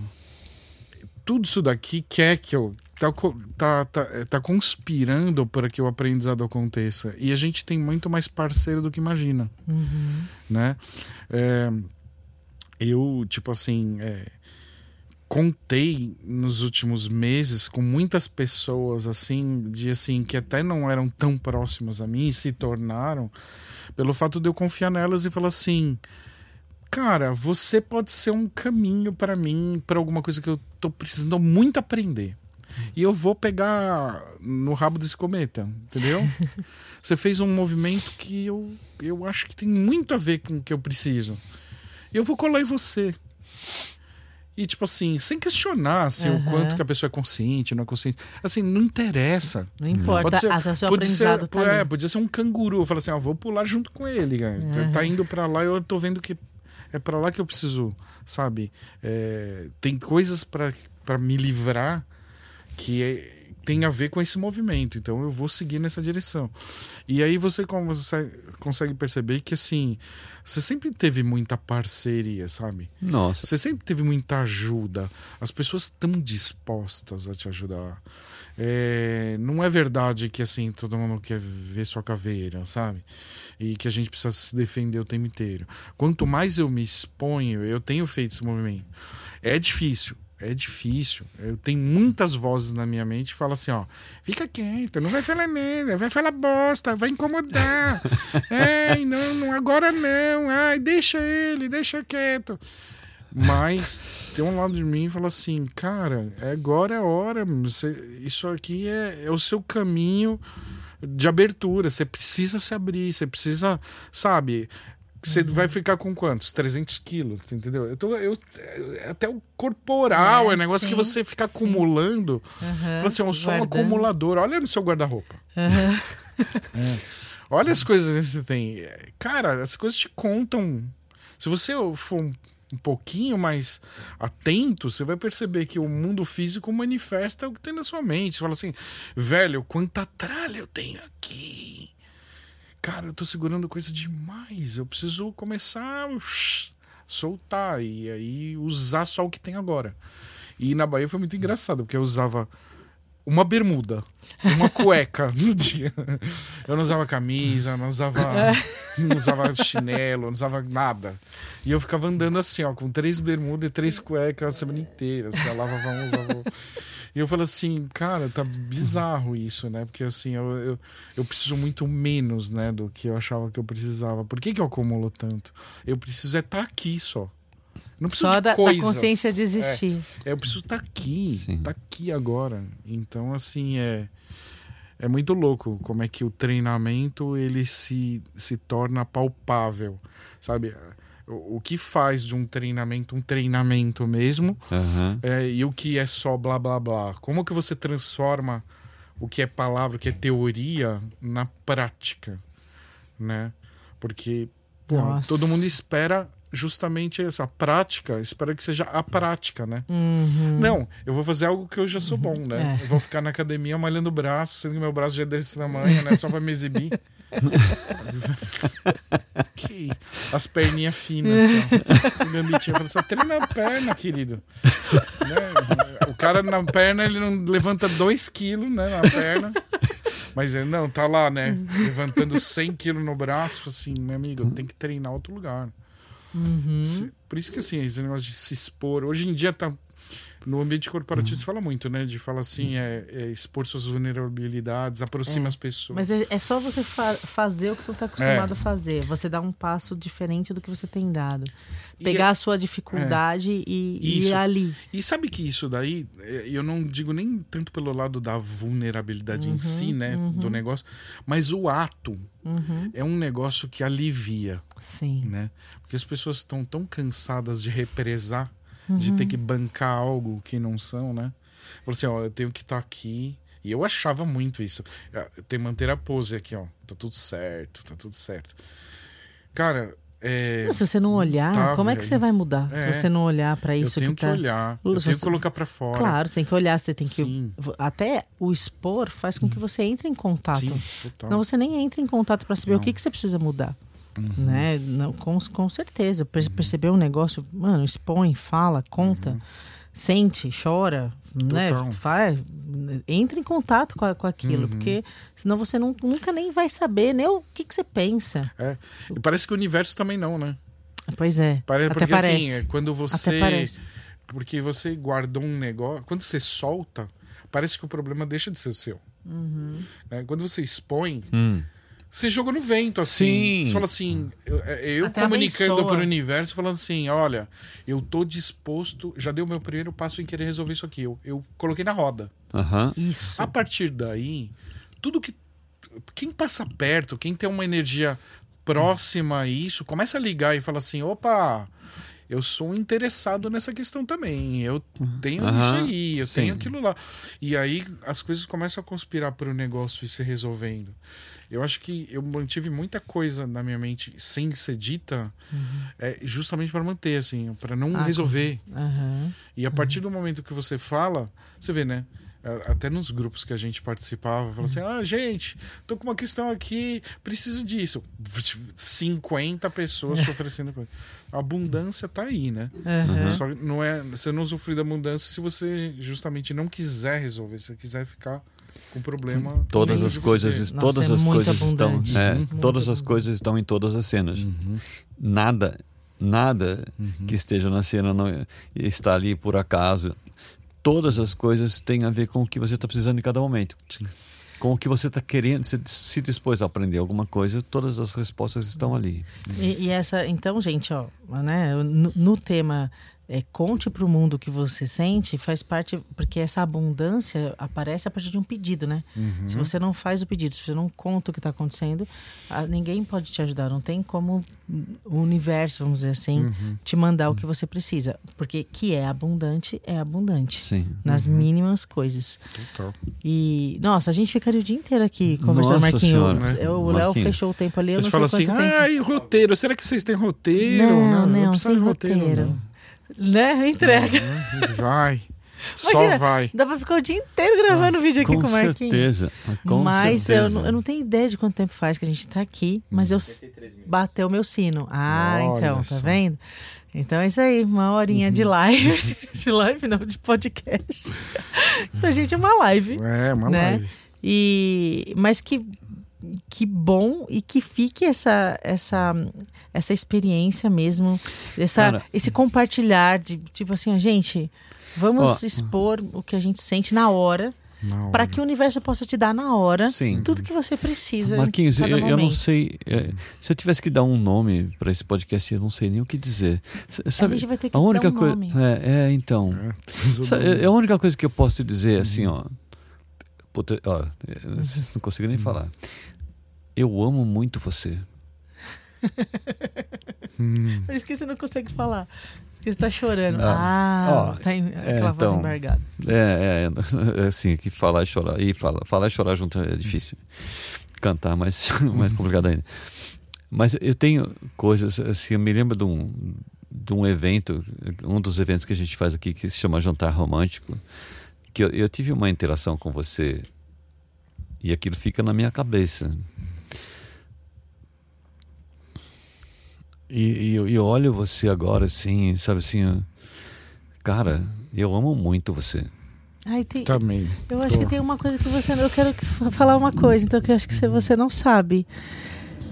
Speaker 3: Tudo isso daqui quer que eu. Tá, tá, tá, tá conspirando para que o aprendizado aconteça. E a gente tem muito mais parceiro do que imagina,
Speaker 1: Uhum.
Speaker 3: né? É, eu, tipo assim, é, contei nos últimos meses com muitas pessoas, assim, de assim, que até não eram tão próximas a mim e se tornaram, pelo fato de eu confiar nelas e falar assim. Cara, você pode ser um caminho para mim, para alguma coisa que eu tô precisando muito aprender. E eu vou pegar no rabo desse cometa, entendeu? Você fez um movimento que eu, eu acho que tem muito a ver com o que eu preciso. Eu vou colar em você. E, tipo assim, sem questionar se o
Speaker 1: Aham.
Speaker 3: quanto que a pessoa é consciente, não é consciente. Assim, não interessa.
Speaker 1: Não importa,
Speaker 3: Pode ser-
Speaker 1: até o seu
Speaker 3: Podia ser,
Speaker 1: tá
Speaker 3: é, podia ser um canguru. Eu falo assim, ó, vou pular junto com ele, cara.
Speaker 1: Uhum.
Speaker 3: Tá indo pra lá e eu tô vendo que é pra lá que eu preciso, sabe? É, tem coisas pra me livrar que é- tem a ver com esse movimento. Então eu vou seguir nessa direção. E aí você consegue, consegue perceber que assim, você sempre teve muita parceria, sabe?
Speaker 2: Nossa.
Speaker 3: Você sempre teve muita ajuda. As pessoas estão dispostas a te ajudar. É, não é verdade que assim todo mundo quer ver sua caveira, sabe? E que a gente precisa se defender o tempo inteiro. Quanto mais eu me exponho, eu tenho feito esse movimento. É difícil. É difícil. Eu tenho muitas vozes na minha mente que falam assim, ó, fica quieto, não vai falar nada, vai falar bosta, vai incomodar. Ai, não, não, agora não. Ai, deixa ele, deixa quieto. Mas tem um lado de mim que fala assim, cara, é agora é hora. Você, isso aqui é, é o seu caminho de abertura. Você precisa se abrir, você precisa, sabe? Você vai ficar com quantos? 300 quilos, entendeu? Eu tô, eu, é até o corporal é,
Speaker 1: É,
Speaker 3: negócio que
Speaker 1: sim,
Speaker 3: você fica
Speaker 1: sim.
Speaker 3: acumulando. Assim, eu sou um
Speaker 1: guardando.
Speaker 3: acumulador. Olha no seu guarda-roupa.
Speaker 1: Aham.
Speaker 3: É. Olha as coisas que você tem. Cara, as coisas te contam. Se você for um, um pouquinho mais atento, você vai perceber que o mundo físico manifesta o que tem na sua mente. Você fala assim, velho, quanta tralha eu tenho aqui. Cara, eu tô segurando coisa demais. Eu preciso começar a soltar e aí usar só o que tem agora. E na Bahia foi muito engraçado, porque eu usava uma bermuda, uma cueca no dia. Eu não usava camisa, não usava, não usava chinelo, não usava nada. E eu ficava andando assim, ó, com três bermudas e três cuecas a semana inteira. Assim, eu lavava um, usava outro. E eu falei assim, cara, tá bizarro isso, né? Porque assim, eu, eu, eu preciso muito menos, né, do que eu achava que eu precisava. Por que, que eu acumulo tanto? Eu preciso é estar aqui só. Não preciso
Speaker 1: Só
Speaker 3: de
Speaker 1: da, da consciência de
Speaker 3: É.
Speaker 1: existir.
Speaker 3: É, eu preciso estar aqui,
Speaker 2: Sim.
Speaker 3: tá aqui agora. Então, assim, é é muito louco como é que o treinamento ele se, se torna palpável, sabe? o, o que faz de um treinamento um treinamento mesmo
Speaker 2: Aham.
Speaker 3: é, e o que é só blá blá blá. Como que você transforma o que é palavra, o que é teoria na prática, né? Porque pô, todo mundo espera justamente essa prática, espera que seja a prática, né?
Speaker 1: Uhum.
Speaker 3: Não, eu vou fazer algo que eu já sou bom, né?
Speaker 1: É.
Speaker 3: Eu vou ficar na academia malhando o braço, sendo que meu braço já é desse tamanho, né? Só pra me exibir. que as perninhas finas, assim, ó. O gambitinho falou, só treina a perna, querido. Né? O cara na perna, ele não levanta 2 quilos, né, na perna. Mas ele, não, tá lá, né? Levantando 100 quilos no braço, assim, meu amigo, tem que treinar outro lugar.
Speaker 1: Uhum.
Speaker 3: Se- Por isso que assim, esse negócio de se expor, hoje em dia tá no ambiente corporativo se fala muito, né? De falar assim, é, é expor suas vulnerabilidades, aproxima
Speaker 1: É.
Speaker 3: as pessoas.
Speaker 1: Mas é, é só você fa- fazer o que você está acostumado a fazer. Você dá um passo diferente do que você tem dado.
Speaker 3: E
Speaker 1: Pegar a sua dificuldade e, e
Speaker 3: Isso.
Speaker 1: ir ali.
Speaker 3: E sabe que isso daí, é, eu não digo nem tanto pelo lado da vulnerabilidade
Speaker 1: Uhum,
Speaker 3: em si, né? Do negócio, mas o ato
Speaker 1: Uhum.
Speaker 3: é um negócio que alivia,
Speaker 1: Sim.
Speaker 3: né? Porque as pessoas estão tão cansadas de represar, de ter que bancar algo que não são, né? Falou assim, ó, eu tenho que estar aqui. E eu achava muito isso. Ah, Tem que manter a pose aqui, ó. Tá tudo certo, tá tudo certo. Cara, é,
Speaker 1: Se você não olhar,
Speaker 3: Tá,
Speaker 1: como é que você vai mudar?
Speaker 3: É.
Speaker 1: Se você não olhar para
Speaker 3: eu
Speaker 1: isso
Speaker 3: tenho
Speaker 1: que
Speaker 3: que,
Speaker 1: tá.
Speaker 3: olhar. Eu
Speaker 1: Você-
Speaker 3: tenho que colocar pra fora.
Speaker 1: Claro, você tem que olhar, você tem que.
Speaker 3: Sim.
Speaker 1: Até o expor faz com que você entre em contato.
Speaker 3: Sim, total.
Speaker 1: Não, você nem entra em contato para saber o
Speaker 3: Não.
Speaker 1: que, que você precisa mudar.
Speaker 3: Uhum.
Speaker 1: Né? Não, com, com certeza. Per- Perceber um negócio, mano, expõe, fala, conta, sente, chora, né?
Speaker 3: Uhum.
Speaker 1: Faz, entra em contato com, a- com aquilo,
Speaker 3: Uhum.
Speaker 1: porque senão você não- nunca nem vai saber nem o que, que você pensa.
Speaker 3: É. E parece que o universo também não, né?
Speaker 1: Pois é.
Speaker 3: Pare-
Speaker 1: até
Speaker 3: porque
Speaker 1: parece.
Speaker 3: assim, é quando você. Porque você guardou um negócio. Quando você solta, parece que o problema deixa de ser seu.
Speaker 1: Uhum.
Speaker 3: né? Quando você expõe,
Speaker 2: Hum.
Speaker 3: Você joga no vento, assim.
Speaker 2: Sim.
Speaker 3: Você fala assim, eu, eu
Speaker 1: Até
Speaker 3: comunicando para o universo, falando assim: olha, eu tô disposto, já dei o meu primeiro passo em querer resolver isso aqui. Eu, eu coloquei na roda.
Speaker 2: Aham.
Speaker 1: Isso.
Speaker 3: A partir daí, tudo que. Quem passa perto, quem tem uma energia próxima a isso, começa a ligar e fala assim: opa, eu sou interessado nessa questão também. Eu tenho
Speaker 2: Aham,
Speaker 3: isso aí, eu tenho
Speaker 2: sim.
Speaker 3: aquilo lá. E aí as coisas começam a conspirar para o negócio ir se resolvendo. Eu acho que eu mantive muita coisa na minha mente sem ser dita, é, justamente para manter, assim, para não
Speaker 1: Uhum. Ah,
Speaker 3: resolver.
Speaker 1: Aham.
Speaker 3: E a partir do momento que você fala, você vê, né? Até nos grupos que a gente participava, fala assim: ah, gente, tô com uma questão aqui, preciso disso. 50 pessoas te oferecendo coisa. A abundância tá aí, né?
Speaker 1: Aham.
Speaker 3: Só não é, você não usufrui da abundância se você justamente não quiser resolver, se você quiser ficar com problema.
Speaker 2: Todas
Speaker 3: dentro
Speaker 2: as coisas.
Speaker 1: Nossa,
Speaker 2: todas
Speaker 1: é
Speaker 2: as coisas estão, é, todas as coisas estão em todas as cenas.
Speaker 3: Uhum.
Speaker 2: Nada, nada que esteja na cena não está ali por acaso. Todas as coisas têm a ver com o que você está precisando em cada momento. Com o que você está querendo, se, se dispôs a aprender alguma coisa, todas as respostas estão ali.
Speaker 1: E, e essa, então, gente, ó, né, no, no tema é, conte para o mundo o que você sente, faz parte, porque essa abundância aparece a partir de um pedido, né?
Speaker 3: Uhum.
Speaker 1: Se você não faz o pedido, se você não conta o que está acontecendo, ah, ninguém pode te ajudar, não tem como o universo, vamos dizer assim,
Speaker 3: Uhum.
Speaker 1: te mandar o que você precisa, porque que é abundante, é abundante.
Speaker 2: Sim.
Speaker 1: Nas mínimas coisas.
Speaker 3: Total.
Speaker 1: E, nossa, a gente ficaria o dia inteiro aqui conversando,
Speaker 2: Nossa
Speaker 1: Marquinho.
Speaker 2: Senhora.
Speaker 1: Eu- O Léo fechou o tempo ali, eu
Speaker 3: Eles
Speaker 1: não
Speaker 3: falam assim: ah, e roteiro? Será que vocês têm roteiro?
Speaker 1: Não, não,
Speaker 3: precisa
Speaker 1: sem
Speaker 3: de
Speaker 1: roteiro.
Speaker 3: não.
Speaker 1: Né? Entrega.
Speaker 3: Não, Vai. Só
Speaker 1: Imagina,
Speaker 3: vai.
Speaker 1: Dá pra ficar o dia inteiro gravando vídeo aqui
Speaker 2: Com
Speaker 1: com, o Marquinhos.
Speaker 2: certeza. Com
Speaker 1: mas
Speaker 2: certeza.
Speaker 1: eu não, eu não tenho ideia de quanto tempo faz que a gente tá aqui, mas eu bateu o meu sino. Ah,
Speaker 3: Olha
Speaker 1: então, tá
Speaker 3: só.
Speaker 1: vendo? Então é isso aí, uma horinha de live. de live, não, de podcast. Pra gente é uma live.
Speaker 3: É, uma
Speaker 1: Né?
Speaker 3: live.
Speaker 1: E mas que que bom e que fique essa essa essa experiência mesmo, essa
Speaker 2: Cara.
Speaker 1: esse compartilhar de tipo assim, gente, vamos
Speaker 2: Ó.
Speaker 1: expor o que a gente sente na hora, para que o universo possa te dar na hora
Speaker 2: Sim.
Speaker 1: tudo que você precisa.
Speaker 2: Marquinhos,
Speaker 1: em
Speaker 2: eu,
Speaker 1: cada
Speaker 2: eu não sei. é, se eu tivesse que dar um nome para esse podcast, eu não sei nem o que dizer. Sabe,
Speaker 1: a gente vai ter que
Speaker 2: a única
Speaker 1: dar um
Speaker 2: coisa.
Speaker 1: nome.
Speaker 2: É, é, então.
Speaker 3: É, do-
Speaker 2: é a única coisa que eu posso te dizer assim, ó. Puta, ó, eu não consigo nem falar. Eu amo muito você.
Speaker 3: Hum.
Speaker 1: Por isso que você não consegue falar. Porque você tá chorando.
Speaker 2: Ah.
Speaker 1: Ah,
Speaker 2: Ó,
Speaker 1: tá em, aquela voz
Speaker 2: então.
Speaker 1: embargada.
Speaker 2: É, é, é assim, que falar e chorar. E fala, falar e chorar junto é difícil. Cantar mais, mais complicado ainda. Mas eu tenho coisas, assim, eu me lembro de um, de um evento, um dos eventos que a gente faz aqui, que se chama Jantar Romântico, que eu, eu tive uma interação com você e aquilo fica na minha cabeça. E, e eu, e olho você agora, assim, sabe assim, cara, eu amo muito você.
Speaker 1: Ai, tem,
Speaker 3: Também.
Speaker 1: eu acho que tem uma coisa que você. Eu quero que- falar uma coisa, então que eu acho que você- não sabe.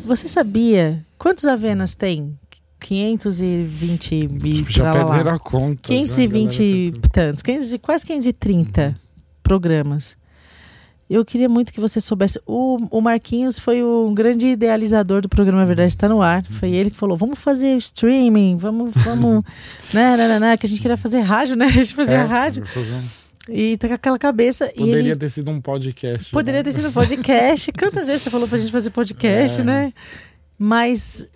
Speaker 1: Você sabia quantos Avenas tem? 520 e
Speaker 3: Já
Speaker 1: pra lá, lá.
Speaker 3: perderam a conta. já,
Speaker 1: 520 e
Speaker 3: galera.
Speaker 1: tantos, 500 e- quase 530 programas. Eu queria muito que você soubesse. O, o Marquinhos foi o grande idealizador do programa A Verdade Está no Ar. Foi ele que falou: vamos fazer streaming, vamos, vamos. né, né, né, né, que a gente queria fazer rádio, né? A gente fazia
Speaker 3: É,
Speaker 1: rádio.
Speaker 3: um-
Speaker 1: E tá com aquela cabeça.
Speaker 3: Poderia
Speaker 1: ele
Speaker 3: ter sido um podcast.
Speaker 1: poderia
Speaker 3: né?
Speaker 1: ter sido podcast. Quantas vezes você falou pra gente fazer podcast,
Speaker 3: É.
Speaker 1: né? Mas.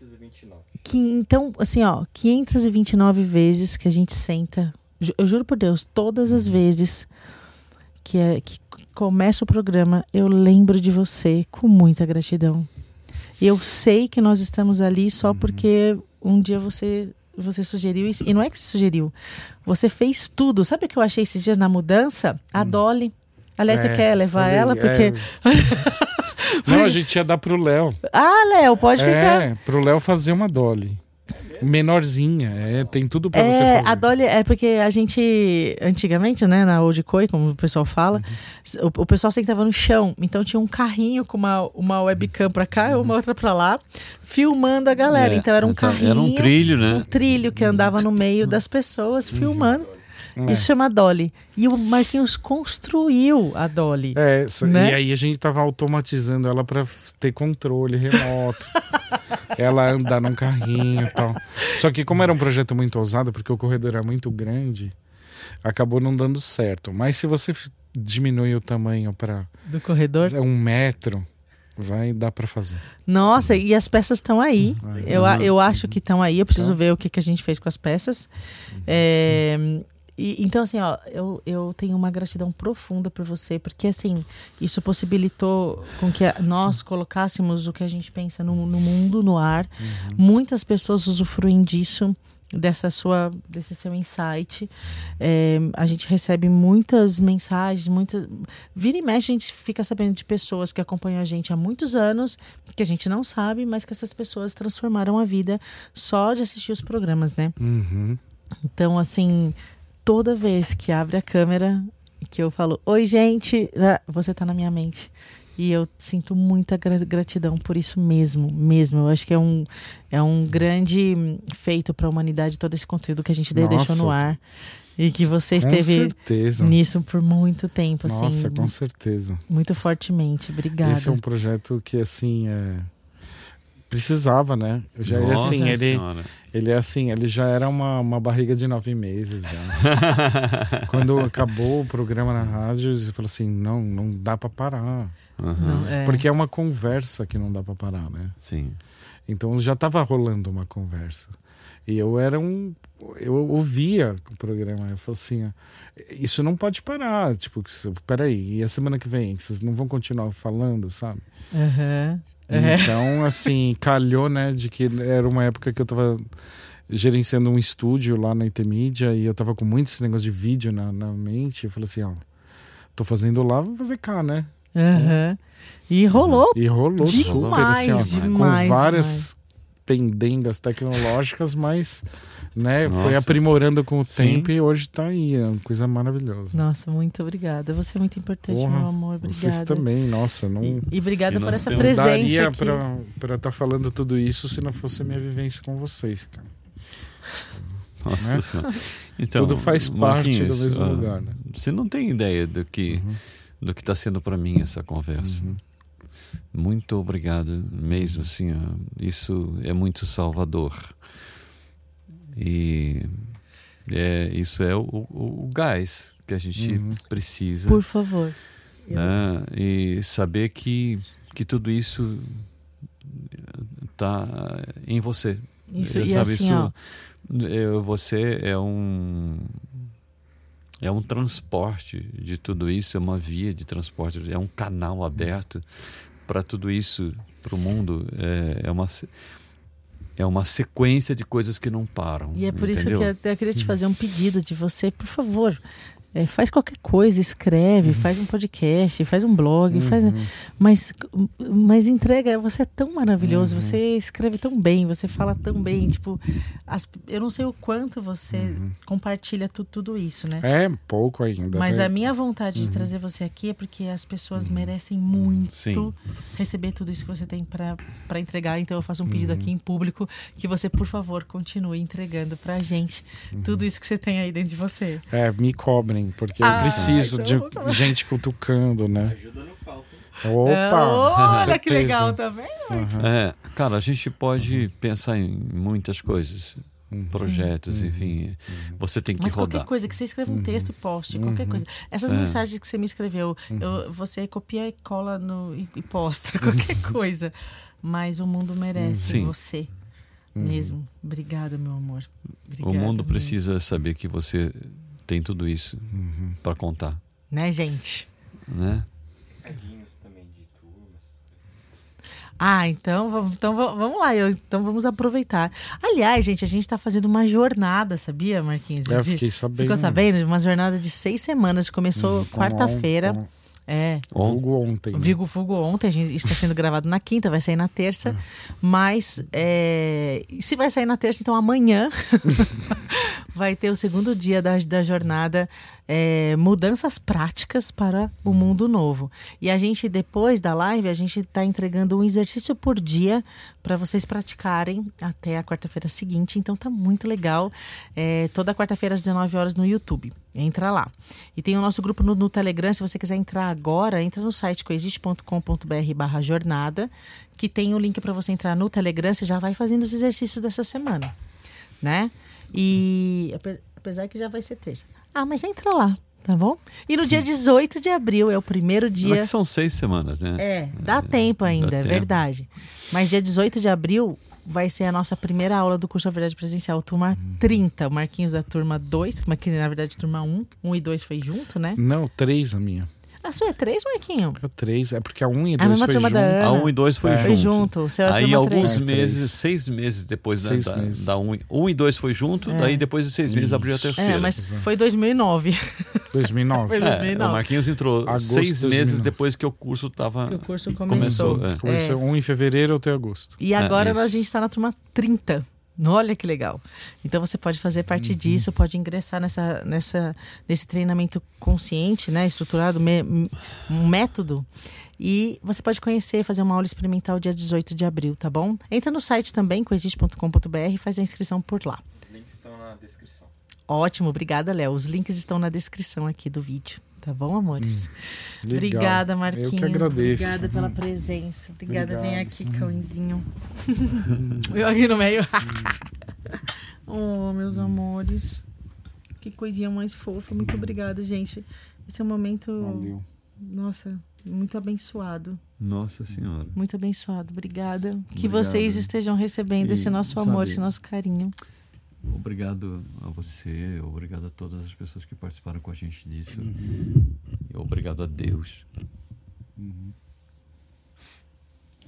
Speaker 1: Que, então, assim, ó, 529 vezes que a gente senta. Eu juro por Deus, todas as vezes que, é, que começa o programa, eu lembro de você com muita gratidão. E eu sei que nós estamos ali só porque um dia você você sugeriu isso. E não é que você sugeriu. Você fez tudo. Sabe o que eu achei esses dias na mudança? A Dolly. Aliás, você
Speaker 3: É,
Speaker 1: quer levar
Speaker 3: também,
Speaker 1: ela? Porque.
Speaker 3: é. Não, a gente ia dar pro Léo.
Speaker 1: Ah, Léo, pode ficar.
Speaker 3: É, pro Léo fazer uma Dolly. Menorzinha, é, tem tudo pra você
Speaker 1: É,
Speaker 3: fazer.
Speaker 1: a Dolly é porque a gente, antigamente, né, na Old Koi, como o pessoal fala,
Speaker 3: Uhum.
Speaker 1: o, o pessoal sentava no chão, então tinha um carrinho com uma, uma webcam pra cá e uma outra pra lá, filmando a galera.
Speaker 2: É,
Speaker 1: então era um
Speaker 2: então,
Speaker 1: carrinho,
Speaker 2: Era um trilho,
Speaker 1: um
Speaker 2: né?
Speaker 1: trilho que andava no meio das pessoas filmando.
Speaker 3: É.
Speaker 1: Isso chama Dolly. E o Marquinhos construiu a Dolly.
Speaker 3: É, isso-
Speaker 1: Né?
Speaker 3: e aí a gente tava automatizando ela pra f- ter controle remoto. ela andar num carrinho e tal. Só que como era um projeto muito ousado, porque o corredor era muito grande, acabou não dando certo. Mas se você diminui o tamanho para
Speaker 1: Do corredor.
Speaker 3: um metro, vai dar pra fazer.
Speaker 1: Nossa, e as peças estão aí. Eu, a- eu acho que estão aí. Eu preciso ver o que, que a gente fez com as peças. É, e- então, assim, ó, eu, eu tenho uma gratidão profunda por você, porque, assim, isso possibilitou com que nós colocássemos o que a gente pensa no, no mundo, no ar. Muitas pessoas usufruem disso. Dessa sua, desse seu insight, É, a gente recebe muitas mensagens, muitas. Vira e mexe, a gente fica sabendo de pessoas que acompanham a gente há muitos anos, que a gente não sabe, mas que essas pessoas transformaram a vida só de assistir os programas, né?
Speaker 3: Uhum.
Speaker 1: Então, assim, toda vez que abre a câmera, que eu falo, oi, gente, ah, você tá na minha mente. E eu sinto muita gra- gratidão por isso mesmo, mesmo. Eu acho que é um, é um grande feito para a humanidade todo esse conteúdo que a gente
Speaker 3: Nossa.
Speaker 1: deixou no ar. E que você
Speaker 3: Com
Speaker 1: esteve
Speaker 3: certeza.
Speaker 1: nisso por muito tempo, assim.
Speaker 3: Nossa, com certeza.
Speaker 1: Muito fortemente. Obrigada.
Speaker 3: Esse é um projeto que, assim, é... precisava, né? Já, ele,
Speaker 2: Nossa
Speaker 3: assim, ele, ele é assim, ele já era uma, uma barriga de nove meses já. Quando acabou o programa na rádio, ele falou assim, não, não dá pra parar.
Speaker 2: Aham,
Speaker 1: Não, é.
Speaker 3: Porque é uma conversa que não dá pra parar, né?
Speaker 2: Sim.
Speaker 3: Então já tava rolando uma conversa. E eu era um. Eu ouvia o programa. Eu falei assim: isso não pode parar. Tipo, peraí, e a semana que vem? Vocês não vão continuar falando, sabe?
Speaker 1: Aham. É.
Speaker 3: Então, assim, calhou, né, de que era uma época que eu tava gerenciando um estúdio lá na Intermídia e eu tava com muito esse negócio de vídeo na, na mente. Eu falei assim: ó, tô fazendo lá, vou fazer cá, né?
Speaker 1: Aham. E rolou.
Speaker 3: E rolou
Speaker 1: Demais,
Speaker 3: super, assim, ó,
Speaker 1: demais,
Speaker 3: com várias pendengas tecnológicas, mas né, foi
Speaker 2: Nossa.
Speaker 3: aprimorando com o
Speaker 2: Sim.
Speaker 3: tempo e hoje tá aí, é uma coisa maravilhosa.
Speaker 1: Nossa, muito obrigada. Você é muito importante,
Speaker 3: Porra,
Speaker 1: meu amor. Obrigada.
Speaker 3: Vocês também, nossa, não,
Speaker 1: E, e obrigada
Speaker 2: E
Speaker 1: por essa
Speaker 2: temos-
Speaker 3: não
Speaker 1: presença
Speaker 3: daria
Speaker 1: aqui.
Speaker 3: pra estar tá falando tudo isso se não fosse a minha vivência com vocês, cara.
Speaker 2: Nossa
Speaker 3: Né?
Speaker 2: Senhora. Então,
Speaker 3: Tudo faz parte do mesmo
Speaker 2: ah,
Speaker 3: lugar, né?
Speaker 2: Você não tem ideia do que
Speaker 3: Uhum.
Speaker 2: do que está sendo para mim essa conversa.
Speaker 3: Uhum.
Speaker 2: Muito obrigado mesmo, assim, ó, isso é muito salvador. E é, isso é o, o, o gás que a gente
Speaker 3: Uhum.
Speaker 2: precisa,
Speaker 1: Por favor. Eu-
Speaker 2: né? E saber que que tudo isso está em você.
Speaker 1: Isso,
Speaker 2: Eh,
Speaker 1: e assim, ó,
Speaker 2: eh, você é um é um transporte de tudo isso, é uma via de transporte, é um canal aberto para tudo isso, para o mundo. É, é uma é uma sequência de coisas que não param.
Speaker 1: E é por isso
Speaker 2: entendeu?
Speaker 1: que eu até queria te fazer um pedido de você, por favor. É, faz qualquer coisa, escreve, faz um podcast, faz um blog, faz, mas, mas entrega. Você é tão maravilhoso, você escreve tão bem, você fala tão bem. Tipo, as- eu não sei o quanto você compartilha tu- tudo isso, né?
Speaker 3: É pouco ainda.
Speaker 1: Mas
Speaker 3: né?
Speaker 1: a minha vontade de trazer você aqui é porque as pessoas merecem muito
Speaker 2: Sim.
Speaker 1: receber tudo isso que você tem para entregar. Então eu faço um pedido aqui em público que você, por favor, continue entregando pra gente tudo isso que você tem aí dentro de você.
Speaker 3: É, me cobrem, porque
Speaker 1: Ah,
Speaker 3: eu preciso
Speaker 1: então
Speaker 3: de gente cutucando, né?
Speaker 6: Ajuda não falta.
Speaker 3: Opa!
Speaker 1: Olha que legal, tá vendo?
Speaker 2: É, cara, a gente pode pensar em muitas coisas, projetos, enfim. Você tem que
Speaker 1: Mas qualquer
Speaker 2: rodar.
Speaker 1: coisa que você escreva um texto e poste, qualquer coisa. Essas
Speaker 2: É.
Speaker 1: mensagens que você me escreveu, eu- você copia e cola no, e, e posta, qualquer coisa. Mas o mundo merece
Speaker 2: Sim.
Speaker 1: você mesmo. Obrigada, meu amor.
Speaker 2: O
Speaker 1: Obrigada
Speaker 2: mundo
Speaker 1: mesmo.
Speaker 2: precisa saber que você tem tudo isso para contar,
Speaker 1: Né, gente?
Speaker 2: né?
Speaker 1: Ah, então, vamos- então va- vamos lá. eu- então vamos aproveitar. Aliás, gente, a gente tá fazendo uma jornada, sabia, Marquinhos?
Speaker 3: Eu
Speaker 1: De-
Speaker 3: fiquei sabendo.
Speaker 1: Ficou sabendo? Uma jornada de seis semanas. Começou
Speaker 3: Com on-
Speaker 1: quarta-feira. É.
Speaker 3: Vulgo ontem. né?
Speaker 1: Vigo Fugo ontem, a gente está sendo gravado na quinta, vai sair na terça. Mas é, se vai sair na terça, então amanhã vai ter o segundo dia da, da jornada é, Mudanças Práticas para o Mundo Novo. E a gente, depois da live, a gente está entregando um exercício por dia para vocês praticarem até a quarta-feira seguinte. Então tá muito legal. É, toda quarta-feira às 19 horas no YouTube. Entra lá. E tem o nosso grupo no, no Telegram. Se você quiser entrar agora, entra no site coexiste.com.br barra jornada, que tem o link para você entrar no Telegram. Você já vai fazendo os exercícios dessa semana, né? E apesar que já vai ser terça. Ah, mas entra lá, tá bom? E no dia 18 de abril é o primeiro
Speaker 2: Mas
Speaker 1: dia.
Speaker 2: que são seis semanas, né?
Speaker 1: É, dá tempo ainda,
Speaker 2: dá
Speaker 1: é
Speaker 2: tempo.
Speaker 1: verdade. Mas dia 18 de abril vai ser a nossa primeira aula do curso A Verdade Presencial, turma
Speaker 2: Hum.
Speaker 1: 30. O Marquinhos da turma 2, mas que na verdade turma 1. 1 e 2 foi junto, né?
Speaker 3: Não, três a minha.
Speaker 1: A sua é 3, Marquinho?
Speaker 3: É três. É porque a um e
Speaker 1: A
Speaker 3: dois
Speaker 1: mesma
Speaker 3: foi
Speaker 1: turma
Speaker 3: junto.
Speaker 1: da Ana.
Speaker 2: A 1 e 2 foi
Speaker 3: É.
Speaker 2: junto.
Speaker 1: Foi junto. É
Speaker 2: Aí alguns
Speaker 1: três.
Speaker 3: É,
Speaker 2: meses,
Speaker 3: três.
Speaker 2: seis meses depois da-
Speaker 3: Seis
Speaker 2: da,
Speaker 3: meses.
Speaker 2: da 1 um, e 2 foi junto, daí depois de seis meses abriu a terceira.
Speaker 1: É, mas foi 2009.
Speaker 3: 2009.
Speaker 1: Foi
Speaker 2: É,
Speaker 1: 2009.
Speaker 2: o Marquinhos entrou
Speaker 3: Agosto
Speaker 2: seis meses
Speaker 3: 2009.
Speaker 2: depois que o curso estava
Speaker 1: que o curso começou.
Speaker 2: começou. é.
Speaker 3: Começou um em fevereiro até agosto.
Speaker 1: E agora
Speaker 2: isso.
Speaker 1: a gente está na turma 30. Olha que legal. Então você pode fazer parte
Speaker 2: Uhum.
Speaker 1: disso, pode ingressar nessa, nessa, nesse treinamento consciente, né? Estruturado, me- um método. E você pode conhecer, fazer uma aula experimental dia 18 de abril, tá bom? Entra no site também, coexiste.com.br e faz a inscrição por lá.
Speaker 6: Os links estão na descrição.
Speaker 1: Ótimo, obrigada, Léo. Os links estão na descrição aqui do vídeo. Tá bom, amores?
Speaker 3: Legal.
Speaker 1: Obrigada, Marquinhos.
Speaker 3: Eu que agradeço.
Speaker 1: Obrigada pela presença. Obrigada, vem
Speaker 3: Obrigado.
Speaker 1: aqui, cãozinho. Eu aqui no meio. oh, meus amores. Que coisinha mais fofa. Muito obrigada, gente. Esse é um momento,
Speaker 3: Valeu.
Speaker 1: nossa, muito abençoado.
Speaker 2: Nossa Senhora.
Speaker 1: Muito abençoado. Obrigada. Que
Speaker 2: Obrigado.
Speaker 1: vocês estejam recebendo
Speaker 2: E,
Speaker 1: esse nosso amor, esse nosso carinho.
Speaker 2: Obrigado a você, obrigado a todas as pessoas que participaram com a gente disso. E obrigado a Deus.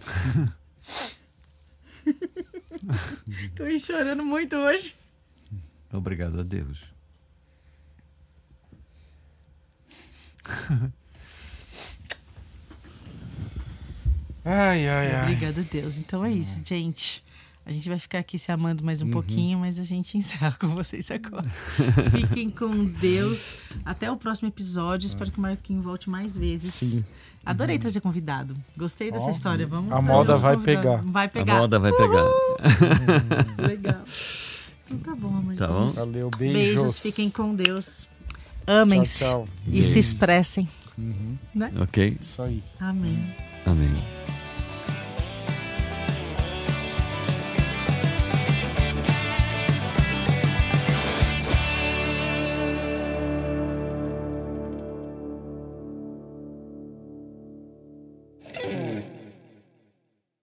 Speaker 1: Tô chorando muito hoje.
Speaker 2: Obrigado a Deus.
Speaker 3: Ai, ai, ai.
Speaker 1: Obrigada a Deus. Então é isso, gente. A gente vai ficar aqui se amando mais um pouquinho, mas a gente encerra com vocês agora. Fiquem com Deus. Até o próximo episódio. Espero que o Marquinho volte mais vezes.
Speaker 3: Sim.
Speaker 1: Adorei trazer convidado. Gostei dessa
Speaker 3: Ó,
Speaker 1: história. Vamos
Speaker 3: a moda vai pegar.
Speaker 1: Vai
Speaker 2: A
Speaker 1: pegar.
Speaker 2: moda vai pegar.
Speaker 1: Legal. Então tá bom, amor.
Speaker 2: Tá bom?
Speaker 3: Valeu, beijos.
Speaker 1: Beijos. Fiquem com Deus. Amem-se. E se expressem.
Speaker 3: Uhum.
Speaker 1: Né?
Speaker 2: Ok?
Speaker 3: Isso aí.
Speaker 1: Amém.
Speaker 2: Amém.